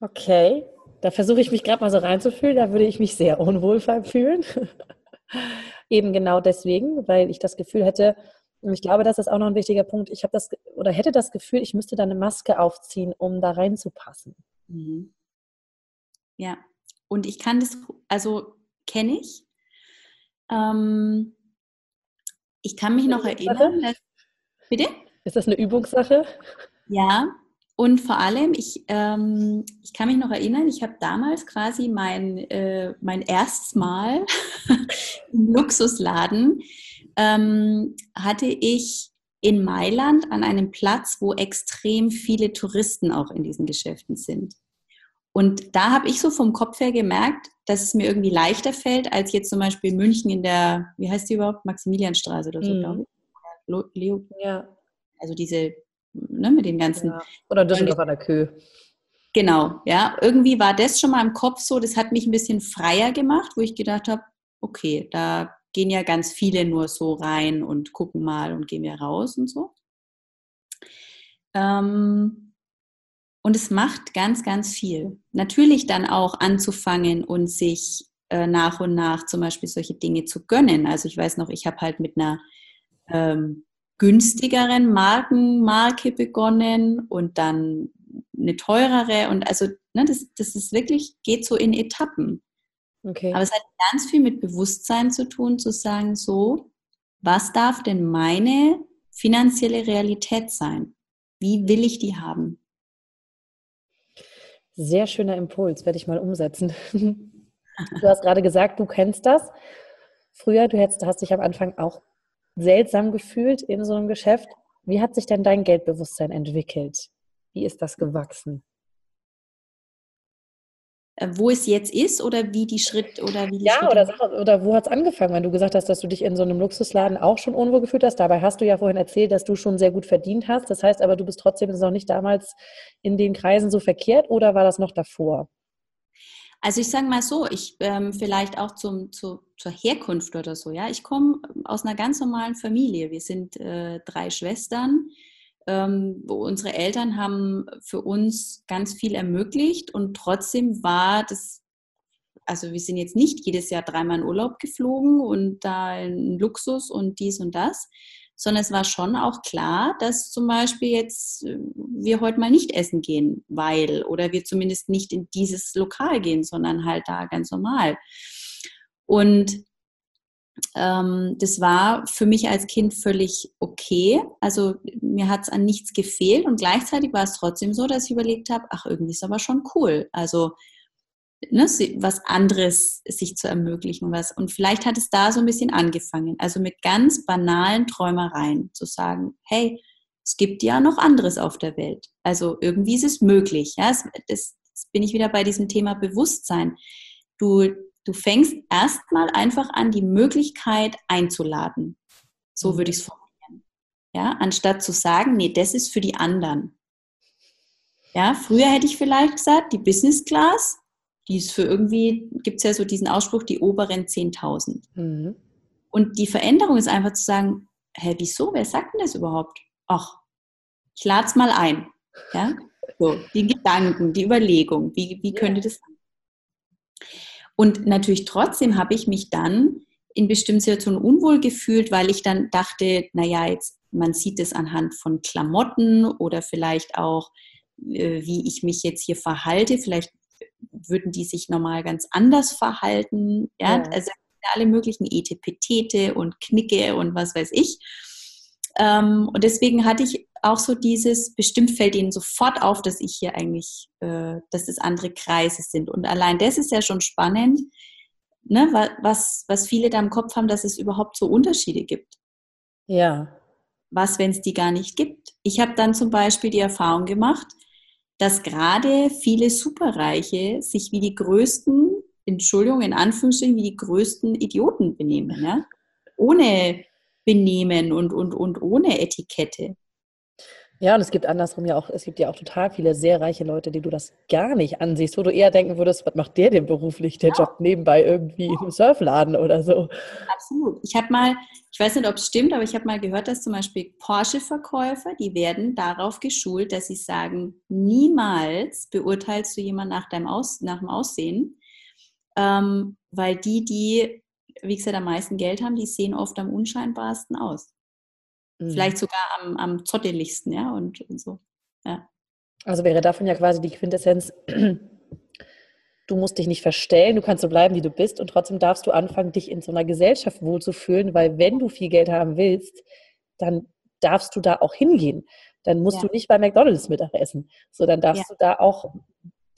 Okay, da versuche ich mich gerade mal so reinzufühlen, da würde ich mich sehr unwohl fühlen. *laughs* Eben genau deswegen, weil ich das Gefühl hätte, und ich glaube, das ist auch noch ein wichtiger Punkt, ich habe das oder hätte das Gefühl, ich müsste da eine Maske aufziehen, um da reinzupassen. Mhm. Ja, und ich kann das, also kenne ich. Ähm, ich kann mich noch erinnern. Dass, bitte? Ist das eine Übungssache? Ja, und vor allem, ich, ähm, ich kann mich noch erinnern, ich habe damals quasi mein, äh, mein erstes Mal *laughs* im Luxusladen, ähm, hatte ich in Mailand an einem Platz, wo extrem viele Touristen auch in diesen Geschäften sind. Und da habe ich so vom Kopf her gemerkt, dass es mir irgendwie leichter fällt, als jetzt zum Beispiel in München in der, wie heißt die überhaupt, Maximilianstraße oder so, mhm. glaube ich. Leo, ja. Also diese ne, mit den ganzen. Ja. Oder Düsseldorf an der Kö. Genau, ja. Irgendwie war das schon mal im Kopf so, das hat mich ein bisschen freier gemacht, wo ich gedacht habe, okay, da gehen ja ganz viele nur so rein und gucken mal und gehen wir raus und so. Ähm, und es macht ganz, ganz viel. Natürlich dann auch anzufangen und sich äh, nach und nach zum Beispiel solche Dinge zu gönnen. Also ich weiß noch, ich habe halt mit einer ähm, günstigeren Markenmarke begonnen und dann eine teurere und also ne, das, das ist wirklich, geht so in Etappen. Okay. Aber es hat ganz viel mit Bewusstsein zu tun, zu sagen, so, was darf denn meine finanzielle Realität sein? Wie will ich die haben? Sehr schöner Impuls, werde ich mal umsetzen. *laughs* Du hast gerade gesagt, du kennst das früher, du hast, hast dich am Anfang auch seltsam gefühlt in so einem Geschäft. Wie hat sich denn dein Geldbewusstsein entwickelt? Wie ist das gewachsen? Äh, wo es jetzt ist oder wie die Schritt oder wie die Ja, Schritte oder, Sache, oder wo hat es angefangen, wenn du gesagt hast, dass du dich in so einem Luxusladen auch schon unwohl gefühlt hast? Dabei hast du ja vorhin erzählt, dass du schon sehr gut verdient hast. Das heißt aber, du bist trotzdem noch nicht damals in den Kreisen so verkehrt oder war das noch davor? Also ich sage mal so, ich ähm, vielleicht auch zum, zu, zur Herkunft oder so, ja. Ich komme aus einer ganz normalen Familie. Wir sind äh, drei Schwestern ähm, unsere Eltern haben für uns ganz viel ermöglicht und trotzdem war das, also wir sind jetzt nicht jedes Jahr dreimal in Urlaub geflogen und da in Luxus und dies und das, sondern es war schon auch klar, dass zum Beispiel jetzt äh, wir heute mal nicht essen gehen, weil oder wir zumindest nicht in dieses Lokal gehen, sondern halt da ganz normal. Und ähm, das war für mich als Kind völlig okay. Also mir hat es an nichts gefehlt und gleichzeitig war es trotzdem so, dass ich überlegt habe, ach, irgendwie ist aber schon cool. Also ne, was anderes sich zu ermöglichen. Was, und vielleicht hat es da so ein bisschen angefangen. Also mit ganz banalen Träumereien zu sagen, hey, es gibt ja noch anderes auf der Welt. Also irgendwie ist es möglich. Ja, das, das bin ich wieder bei diesem Thema Bewusstsein. Du Du fängst erstmal einfach an, die Möglichkeit einzuladen. So mhm. würde ich es formulieren. Ja, anstatt zu sagen, nee, das ist für die anderen. Ja, früher hätte ich vielleicht gesagt, die Business Class, die ist für irgendwie, gibt es ja so diesen Ausspruch, die oberen 10.000. Mhm. Und die Veränderung ist einfach zu sagen, hä, wieso, wer sagt denn das überhaupt? Ach, ich lade es mal ein. Ja, so, die Gedanken, die Überlegung, wie, wie könnte das sein? Und natürlich trotzdem habe ich mich dann in bestimmten Situationen unwohl gefühlt, weil ich dann dachte, naja, jetzt, man sieht es anhand von Klamotten oder vielleicht auch, äh, wie ich mich jetzt hier verhalte. Vielleicht würden die sich normal ganz anders verhalten. Ja, ja. also alle möglichen Etepetete und Knicke und was weiß ich. Ähm, und deswegen hatte ich auch so dieses, bestimmt fällt ihnen sofort auf, dass ich hier eigentlich, äh, dass es andere Kreise sind. Und allein das ist ja schon spannend, ne, was, was viele da im Kopf haben, dass es überhaupt so Unterschiede gibt. Ja. Was, wenn es die gar nicht gibt? Ich habe dann zum Beispiel die Erfahrung gemacht, dass gerade viele Superreiche sich wie die größten, Entschuldigung, in Anführungsstrichen, wie die größten Idioten benehmen. Ja? Ohne Benehmen und, und, und ohne Etikette. Ja, und es gibt andersrum ja auch, es gibt ja auch total viele sehr reiche Leute, die du das gar nicht ansiehst, wo du eher denken würdest, was macht der denn beruflich? Der ja. jobbt nebenbei irgendwie im Surfladen oder so. Absolut. Ich habe mal, ich weiß nicht, ob es stimmt, aber ich habe mal gehört, dass zum Beispiel Porsche-Verkäufer, die werden darauf geschult, dass sie sagen, niemals beurteilst du jemanden nach, deinem Aus, nach dem Aussehen, ähm, weil die, die, wie gesagt, am meisten Geld haben, die sehen oft am unscheinbarsten aus. Mhm. Vielleicht sogar am, am zotteligsten, ja, und, und so. Ja. Also wäre davon ja quasi die Quintessenz, du musst dich nicht verstellen, du kannst so bleiben, wie du bist und trotzdem darfst du anfangen, dich in so einer Gesellschaft wohlzufühlen, weil wenn du viel Geld haben willst, dann darfst du da auch hingehen. Dann musst ja. du nicht bei McDonalds Mittag essen. So, dann darfst ja. du da auch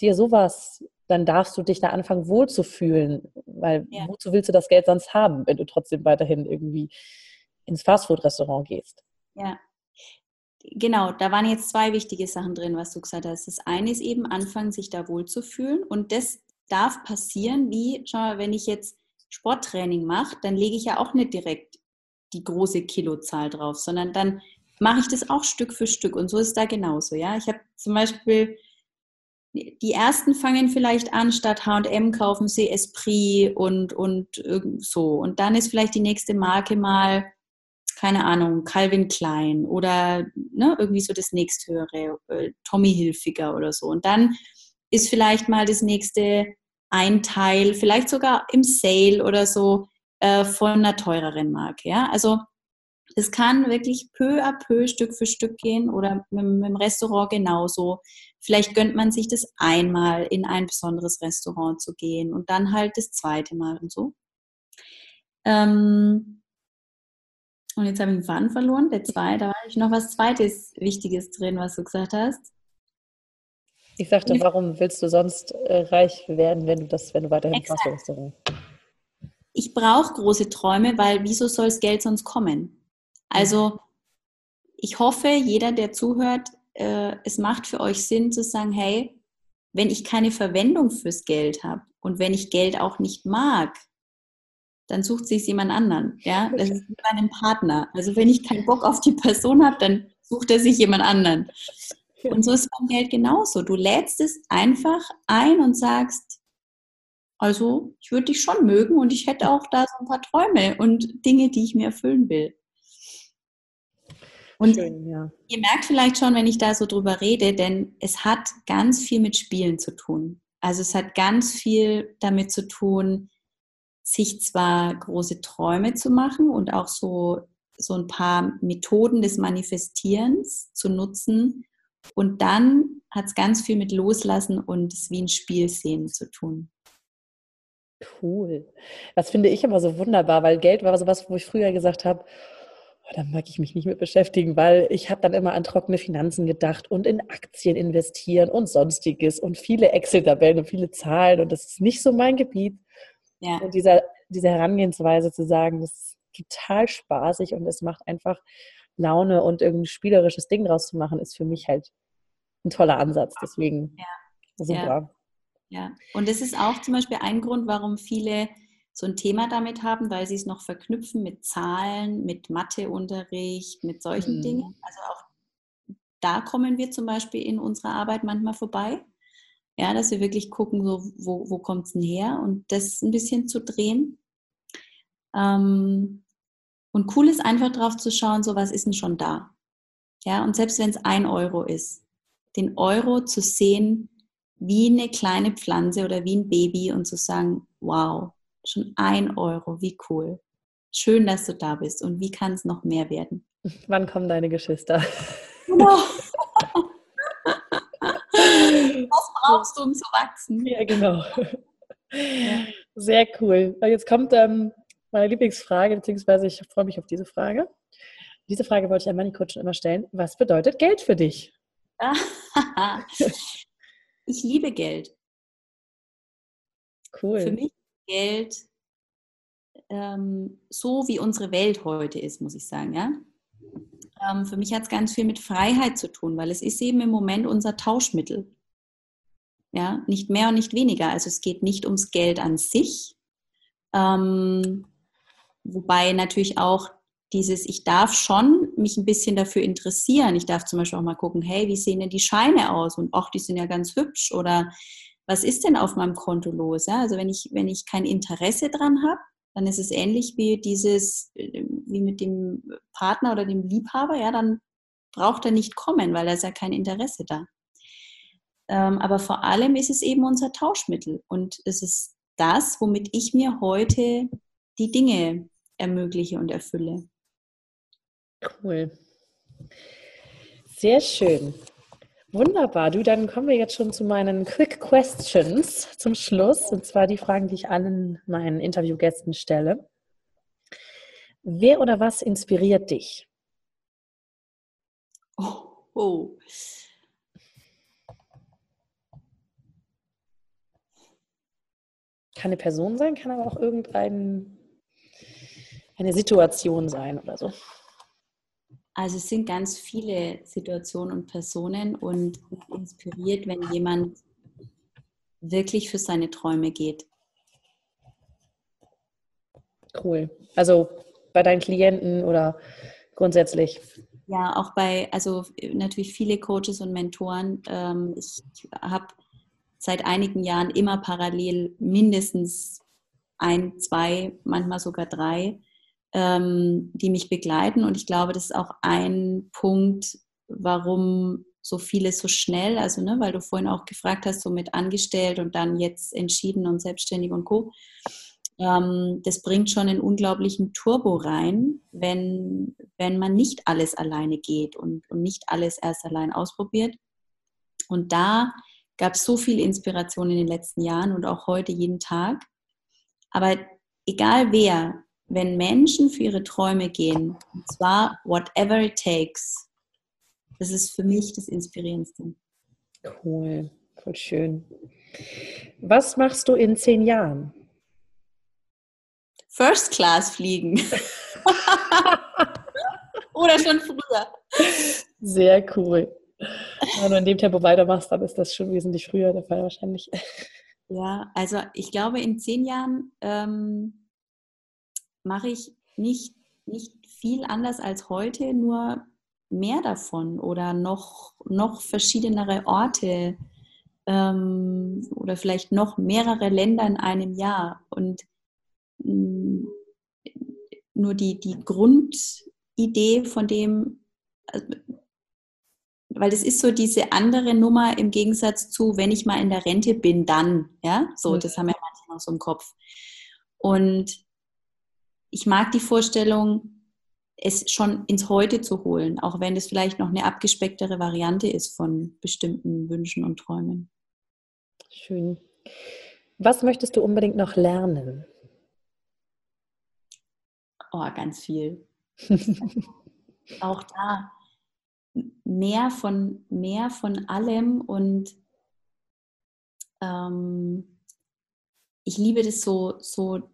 dir sowas, dann darfst du dich da anfangen wohlzufühlen, weil ja. wozu willst du das Geld sonst haben, wenn du trotzdem weiterhin irgendwie ins Fastfood-Restaurant gehst. Ja. Genau, da waren jetzt zwei wichtige Sachen drin, was du gesagt hast. Das eine ist eben anfangen, sich da wohlzufühlen. Und das darf passieren, wie, schau mal, wenn ich jetzt Sporttraining mache, dann lege ich ja auch nicht direkt die große Kilozahl drauf, sondern dann mache ich das auch Stück für Stück. Und so ist da genauso. Ja, ich habe zum Beispiel die ersten fangen vielleicht an, statt H&M kaufen sie Esprit und, und so. Und dann ist vielleicht die nächste Marke mal keine Ahnung, Calvin Klein oder ne, irgendwie so das nächsthöhere, äh, Tommy Hilfiger oder so. Und dann ist vielleicht mal das nächste ein Teil, vielleicht sogar im Sale oder so äh, von einer teureren Marke. Ja? Also es kann wirklich peu à peu, Stück für Stück gehen oder mit, mit, dem Restaurant genauso. Vielleicht gönnt man sich das einmal in ein besonderes Restaurant zu gehen und dann halt das zweite Mal und so. Ähm, und jetzt habe ich den Faden verloren. Der zweite, da war ich noch was Zweites Wichtiges drin, was du gesagt hast. Ich sagte, warum willst du sonst äh, reich werden, wenn du das, wenn du weiterhin Restaurant? ich brauche große Träume, weil wieso soll das Geld sonst kommen? Also ich hoffe, jeder, der zuhört, äh, es macht für euch Sinn zu sagen, hey, wenn ich keine Verwendung fürs Geld habe und wenn ich Geld auch nicht mag, dann sucht sich jemand anderen. Ja, das ist wie bei einem Partner. Also wenn ich keinen Bock auf die Person habe, dann sucht er sich jemand anderen. Und so ist beim Geld genauso. Du lädst es einfach ein und sagst, also ich würde dich schon mögen und ich hätte auch da so ein paar Träume und Dinge, die ich mir erfüllen will. Und Schön, ja. ihr merkt vielleicht schon, wenn ich da so drüber rede, denn es hat ganz viel mit Spielen zu tun. Also es hat ganz viel damit zu tun, sich zwar große Träume zu machen und auch so, so ein paar Methoden des Manifestierens zu nutzen. Und dann hat es ganz viel mit Loslassen und es wie ein Spiel sehen zu tun. Cool. Das finde ich immer so wunderbar, weil Geld war sowas, wo ich früher gesagt habe, oh, da mag ich mich nicht mit beschäftigen, weil ich habe dann immer an trockene Finanzen gedacht und in Aktien investieren und sonstiges und viele Excel-Tabellen und viele Zahlen und das ist nicht so mein Gebiet. Ja. Und dieser, diese Herangehensweise zu sagen, das ist total spaßig und es macht einfach Laune und irgendein spielerisches Ding draus zu machen, ist für mich halt ein toller Ansatz. Deswegen ja. super. Ja. ja. und das ist auch zum Beispiel ein Grund, warum viele so ein Thema damit haben, weil sie es noch verknüpfen mit Zahlen, mit Matheunterricht, mit solchen mhm. Dingen. Also auch da kommen wir zum Beispiel in unserer Arbeit manchmal vorbei. Ja, dass wir wirklich gucken, so, wo, wo kommt es denn her und das ein bisschen zu drehen. Ähm, und cool ist einfach drauf zu schauen, so was ist denn schon da. Ja, und selbst wenn es ein Euro ist, den Euro zu sehen wie eine kleine Pflanze oder wie ein Baby und zu sagen, wow, schon ein Euro, wie cool. Schön, dass du da bist und wie kann es noch mehr werden? Wann kommen deine Geschwister? Genau. *laughs* Was brauchst du, um zu wachsen? *laughs* Ja, genau. Sehr cool. Jetzt kommt ähm, meine Lieblingsfrage, beziehungsweise ich freue mich auf diese Frage. Diese Frage wollte ich an meine Coach immer stellen. Was bedeutet Geld für dich? *laughs* ich liebe Geld. Cool. Für mich ist Geld ähm, so, wie unsere Welt heute ist, muss ich sagen. Ja? Ähm, für mich hat es ganz viel mit Freiheit zu tun, weil es ist eben im Moment unser Tauschmittel. Ja, nicht mehr und nicht weniger. Also es geht nicht ums Geld an sich, ähm, wobei natürlich auch dieses, ich darf schon mich ein bisschen dafür interessieren. Ich darf zum Beispiel auch mal gucken, hey, wie sehen denn die Scheine aus? Und ach, die sind ja ganz hübsch. Oder was ist denn auf meinem Konto los? Ja, also wenn ich, wenn ich kein Interesse dran habe, dann ist es ähnlich wie dieses, äh, wie mit dem Partner oder dem Liebhaber, ja, dann braucht er nicht kommen, weil er ist ja kein Interesse da. Ähm, aber vor allem ist es eben unser Tauschmittel und es ist das, womit ich mir heute die Dinge ermögliche und erfülle. Cool. Sehr schön. Wunderbar. Du, dann kommen wir jetzt schon zu meinen Quick Questions zum Schluss. Und zwar die Fragen, die ich allen meinen Interviewgästen stelle. Wer oder was inspiriert dich? Oh, oh. Kann eine Person sein, kann aber auch irgendeine Situation sein oder so. Also es sind ganz viele Situationen und Personen und inspiriert, wenn jemand wirklich für seine Träume geht. Cool. Also bei deinen Klienten oder grundsätzlich? Ja, auch bei, also natürlich viele Coaches und Mentoren. Ähm, ich habe seit einigen Jahren immer parallel mindestens ein, zwei, manchmal sogar drei ähm, die mich begleiten. Und ich glaube, das ist auch ein Punkt, warum so vieles so schnell, also ne, weil du vorhin auch gefragt hast, so mit angestellt und dann jetzt entschieden und selbstständig und co. Ähm, das bringt schon einen unglaublichen Turbo rein, wenn, wenn man nicht alles alleine geht und, und nicht alles erst allein ausprobiert. Und da gab so viel Inspiration in den letzten Jahren und auch heute jeden Tag. Aber egal wer, wenn Menschen für ihre Träume gehen, und zwar whatever it takes, das ist für mich das Inspirierendste. Cool, voll schön. Was machst du in zehn Jahren? First Class fliegen. *laughs* Oder schon früher. Sehr cool. Wenn du in dem Tempo weitermachst, dann ist das schon wesentlich früher der Fall wahrscheinlich. *laughs* Ja, also ich glaube, in zehn Jahren ähm, mache ich nicht, nicht viel anders als heute, nur mehr davon oder noch, noch verschiedenere Orte ähm, oder vielleicht noch mehrere Länder in einem Jahr. Und mh, mm, nur die, die Grundidee von dem, also, weil das ist so diese andere Nummer im Gegensatz zu, wenn ich mal in der Rente bin, dann, ja, so, mhm. das haben ja manche noch so im Kopf. Und ich mag die Vorstellung, es schon ins Heute zu holen, auch wenn es vielleicht noch eine abgespecktere Variante ist von bestimmten Wünschen und Träumen. Schön. Was möchtest du unbedingt noch lernen? Oh, ganz viel. *laughs* auch da mehr von, mehr von allem und ähm, ich liebe das so, so,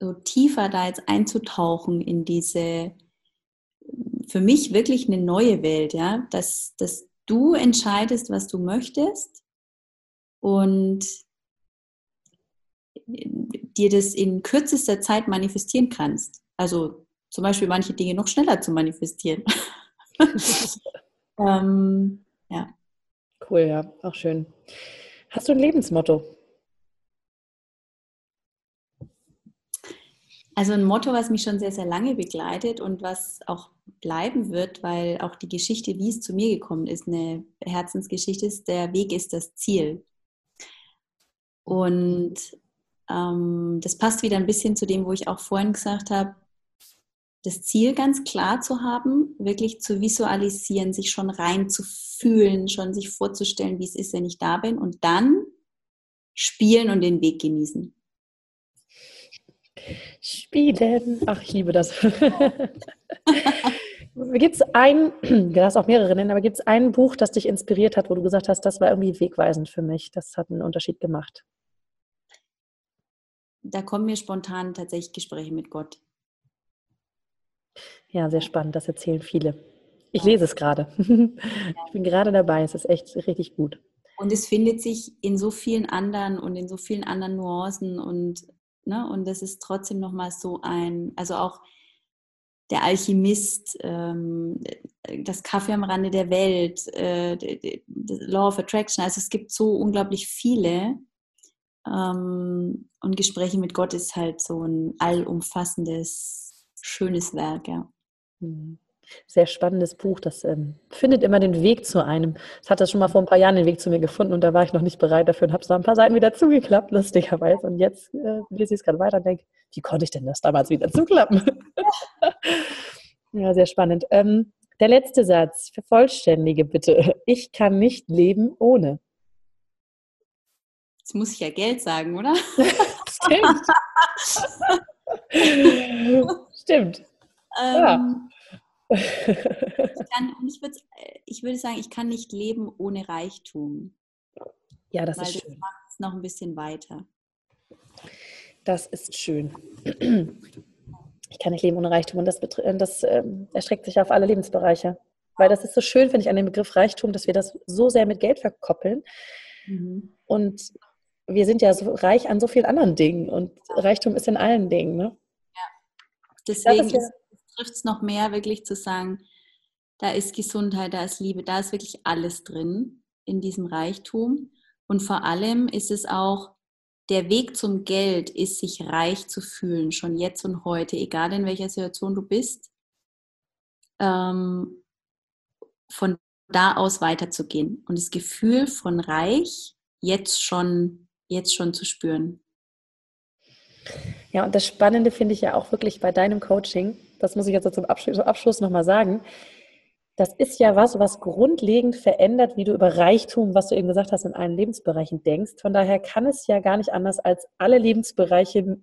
so tiefer da jetzt einzutauchen in diese, für mich wirklich eine neue Welt, ja, dass, dass du entscheidest, was du möchtest und dir das in kürzester Zeit manifestieren kannst. Also zum Beispiel manche Dinge noch schneller zu manifestieren. *laughs* *laughs* ähm, ja. Cool, ja, auch schön. Hast du ein Lebensmotto? Also ein Motto, was mich schon sehr, sehr lange begleitet und was auch bleiben wird, weil auch die Geschichte, wie es zu mir gekommen ist, eine Herzensgeschichte ist, der Weg ist das Ziel. Und ähm, das passt wieder ein bisschen zu dem, wo ich auch vorhin gesagt habe, das Ziel ganz klar zu haben, wirklich zu visualisieren, sich schon rein zu fühlen, schon sich vorzustellen, wie es ist, wenn ich da bin und dann spielen und den Weg genießen. Spielen. Ach, ich liebe das. *laughs* gibt es ein, du darfst auch mehrere nennen, aber gibt es ein Buch, das dich inspiriert hat, wo du gesagt hast, das war irgendwie wegweisend für mich, das hat einen Unterschied gemacht? Da kommen mir spontan tatsächlich Gespräche mit Gott. Ja, sehr spannend. Das erzählen viele. Ich lese es gerade. *laughs* Ich bin gerade dabei. Es ist echt richtig gut. Und es findet sich in so vielen anderen und in so vielen anderen Nuancen und ne, und das ist trotzdem noch mal so ein, also auch der Alchemist, ähm, das Kaffee am Rande der Welt, äh, Law of Attraction. Also es gibt so unglaublich viele. Ähm, und Gespräche mit Gott ist halt so ein allumfassendes, schönes Werk, ja. Mhm. Sehr spannendes Buch. Das ähm, findet immer den Weg zu einem. Es hat das schon mal vor ein paar Jahren den Weg zu mir gefunden und da war ich noch nicht bereit dafür und habe es nach ein paar Seiten wieder zugeklappt, lustigerweise. Und jetzt äh, lese ich es gerade weiter und denke, wie konnte ich denn das damals wieder zuklappen? *laughs* ja, sehr spannend. Ähm, der letzte Satz, vervollständige bitte. Ich kann nicht leben ohne. Jetzt muss ich ja Geld sagen, oder? *laughs* Stimmt. *laughs* Stimmt. Ähm, ja. *laughs* ich, kann, ich, würde, ich würde sagen, ich kann nicht leben ohne Reichtum. Ja, das ist schön. Das macht es noch ein bisschen weiter. Das ist schön. Ich kann nicht leben ohne Reichtum und das, das ähm, erstreckt sich auf alle Lebensbereiche. Weil das ist so schön, finde ich, an dem Begriff Reichtum, dass wir das so sehr mit Geld verkoppeln. Mhm. Und wir sind ja so reich an so vielen anderen Dingen und Reichtum ist in allen Dingen. Ne? Deswegen ja, trifft es noch mehr, wirklich zu sagen, da ist Gesundheit, da ist Liebe, da ist wirklich alles drin in diesem Reichtum. Und vor allem ist es auch, der Weg zum Geld ist, sich reich zu fühlen, schon jetzt und heute, egal in welcher Situation du bist, ähm, von da aus weiterzugehen und das Gefühl von reich jetzt schon, jetzt schon zu spüren. Ja, und das Spannende finde ich ja auch wirklich bei deinem Coaching, das muss ich jetzt zum Abschluss, Abschluss nochmal sagen, das ist ja was, was grundlegend verändert, wie du über Reichtum, was du eben gesagt hast, in allen Lebensbereichen denkst. Von daher kann es ja gar nicht anders, als alle Lebensbereiche,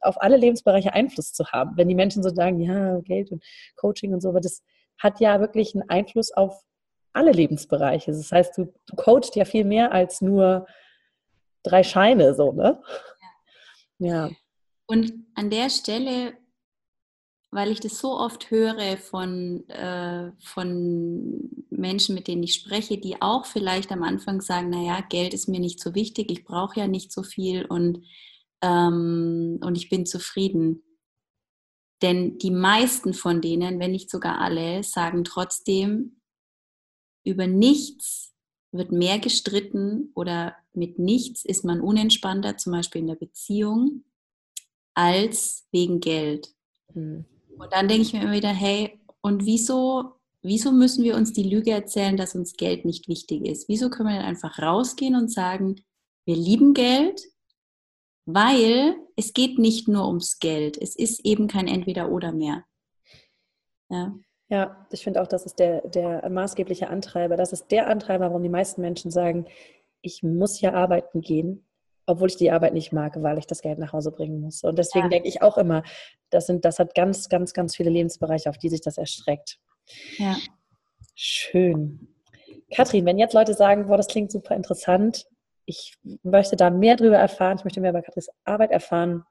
auf alle Lebensbereiche Einfluss zu haben. Wenn die Menschen so sagen, ja, Geld und Coaching und so, aber das hat ja wirklich einen Einfluss auf alle Lebensbereiche. Das heißt, du, du coachst ja viel mehr als nur drei Scheine, so, ne? Ja. ja. Und an der Stelle, weil ich das so oft höre von, äh, von Menschen, mit denen ich spreche, die auch vielleicht am Anfang sagen, naja, Geld ist mir nicht so wichtig, ich brauche ja nicht so viel und, ähm, und ich bin zufrieden. Denn die meisten von denen, wenn nicht sogar alle, sagen trotzdem, über nichts wird mehr gestritten oder mit nichts ist man unentspannter, zum Beispiel in der Beziehung, als wegen Geld. Mhm. Und dann denke ich mir immer wieder, hey, und wieso, wieso müssen wir uns die Lüge erzählen, dass uns Geld nicht wichtig ist? Wieso können wir dann einfach rausgehen und sagen, wir lieben Geld, weil es geht nicht nur ums Geld. Es ist eben kein Entweder-Oder mehr. Ja. Ja, ich finde auch, das ist der, der maßgebliche Antreiber. Das ist der Antreiber, warum die meisten Menschen sagen, ich muss ja arbeiten gehen, obwohl ich die Arbeit nicht mag, weil ich das Geld nach Hause bringen muss. Und deswegen ja. denke ich auch immer, das, sind, das hat ganz, ganz, ganz viele Lebensbereiche, auf die sich das erstreckt. Ja. Schön. Katrin, wenn jetzt Leute sagen, boah, das klingt super interessant, ich möchte da mehr darüber erfahren, ich möchte mehr über Katrins Arbeit erfahren,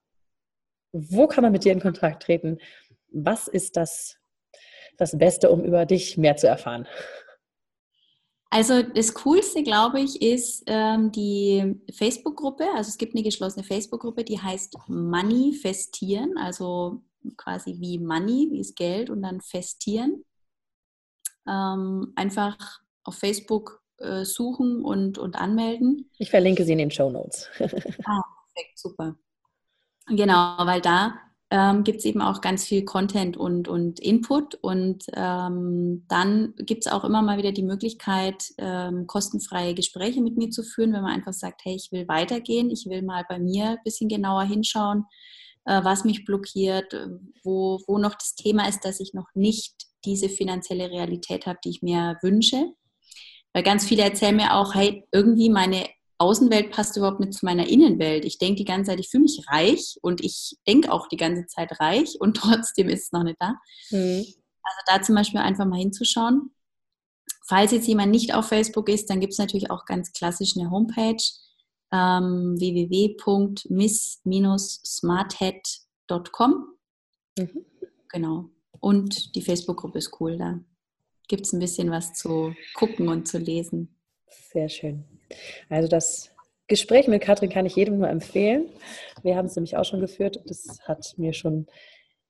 wo kann man mit dir in Kontakt treten? Was ist das das Beste, um über dich mehr zu erfahren? Also das Coolste, glaube ich, ist ähm, die Facebook-Gruppe. Also es gibt eine geschlossene Facebook-Gruppe, die heißt Manifestieren, also quasi wie Money, wie ist Geld und dann Festieren. Ähm, einfach auf Facebook äh, suchen und, und anmelden. Ich verlinke sie in den Show Notes. *laughs* ah, perfekt, super. Genau, weil da ähm, gibt es eben auch ganz viel Content und, und Input. Und ähm, dann gibt es auch immer mal wieder die Möglichkeit, ähm, kostenfreie Gespräche mit mir zu führen, wenn man einfach sagt, hey, ich will weitergehen, ich will mal bei mir ein bisschen genauer hinschauen, äh, was mich blockiert, wo, wo noch das Thema ist, dass ich noch nicht diese finanzielle Realität habe, die ich mir wünsche. Weil ganz viele erzählen mir auch, hey, irgendwie meine Außenwelt passt überhaupt nicht zu meiner Innenwelt. Ich denke die ganze Zeit, ich fühle mich reich und ich denke auch die ganze Zeit reich und *laughs* trotzdem ist es noch nicht da. Mhm. Also da zum Beispiel einfach mal hinzuschauen. Falls jetzt jemand nicht auf Facebook ist, dann gibt es natürlich auch ganz klassisch eine Homepage ähm, www.miss-smarthead.com. Mhm. Genau. Und die Facebook-Gruppe ist cool. Da gibt es ein bisschen was zu gucken und zu lesen. Sehr schön. Also das Gespräch mit Katrin kann ich jedem nur empfehlen. Wir haben es nämlich auch schon geführt es hat mir schon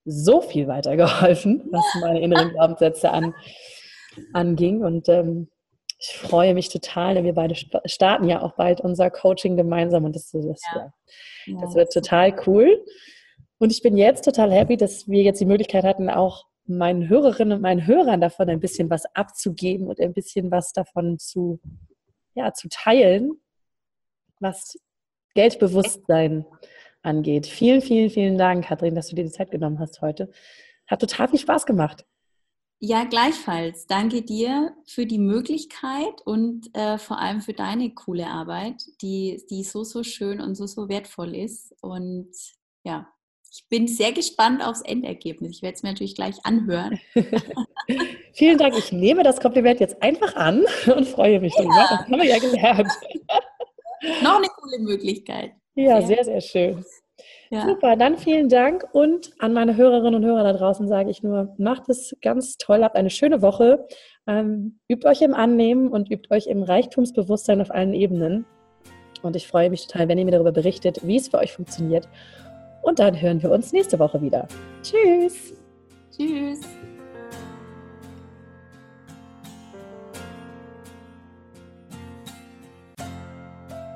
so viel weitergeholfen, *laughs* was meine inneren Glaubenssätze an, anging. Und ähm, ich freue mich total, denn wir beide starten ja auch bald unser Coaching gemeinsam und das, das, ja. das wird total cool. Und ich bin jetzt total happy, dass wir jetzt die Möglichkeit hatten, auch meinen Hörerinnen und meinen Hörern davon ein bisschen was abzugeben und ein bisschen was davon zu ja, zu teilen, was Geldbewusstsein angeht. Vielen, vielen, vielen Dank, Kathrin, dass du dir die Zeit genommen hast heute. Hat total viel Spaß gemacht. Ja, gleichfalls. Danke dir für die Möglichkeit und äh, vor allem für deine coole Arbeit, die, die so, so schön und so, so wertvoll ist. Und ja, ich bin sehr gespannt aufs Endergebnis. Ich werde es mir natürlich gleich anhören. *laughs* Vielen Dank. Ich nehme das Kompliment jetzt einfach an und freue mich darüber. Ja. Das haben wir ja gelernt. *laughs* Noch eine coole Möglichkeit. Ja, sehr, sehr schön. Ja. Super, dann vielen Dank und an meine Hörerinnen und Hörer da draußen sage ich nur, macht es ganz toll, habt eine schöne Woche, ähm, übt euch im Annehmen und übt euch im Reichtumsbewusstsein auf allen Ebenen. Und ich freue mich total, wenn ihr mir darüber berichtet, wie es für euch funktioniert. Und dann hören wir uns nächste Woche wieder. Tschüss. Tschüss.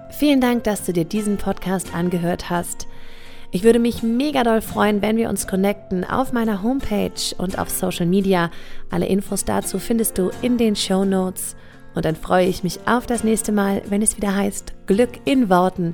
Vielen Dank, dass du dir diesen Podcast angehört hast. Ich würde mich mega doll freuen, wenn wir uns connecten auf meiner Homepage und auf Social Media. Alle Infos dazu findest du in den Show Notes. Und dann freue ich mich auf das nächste Mal, wenn es wieder heißt Glück in Worten,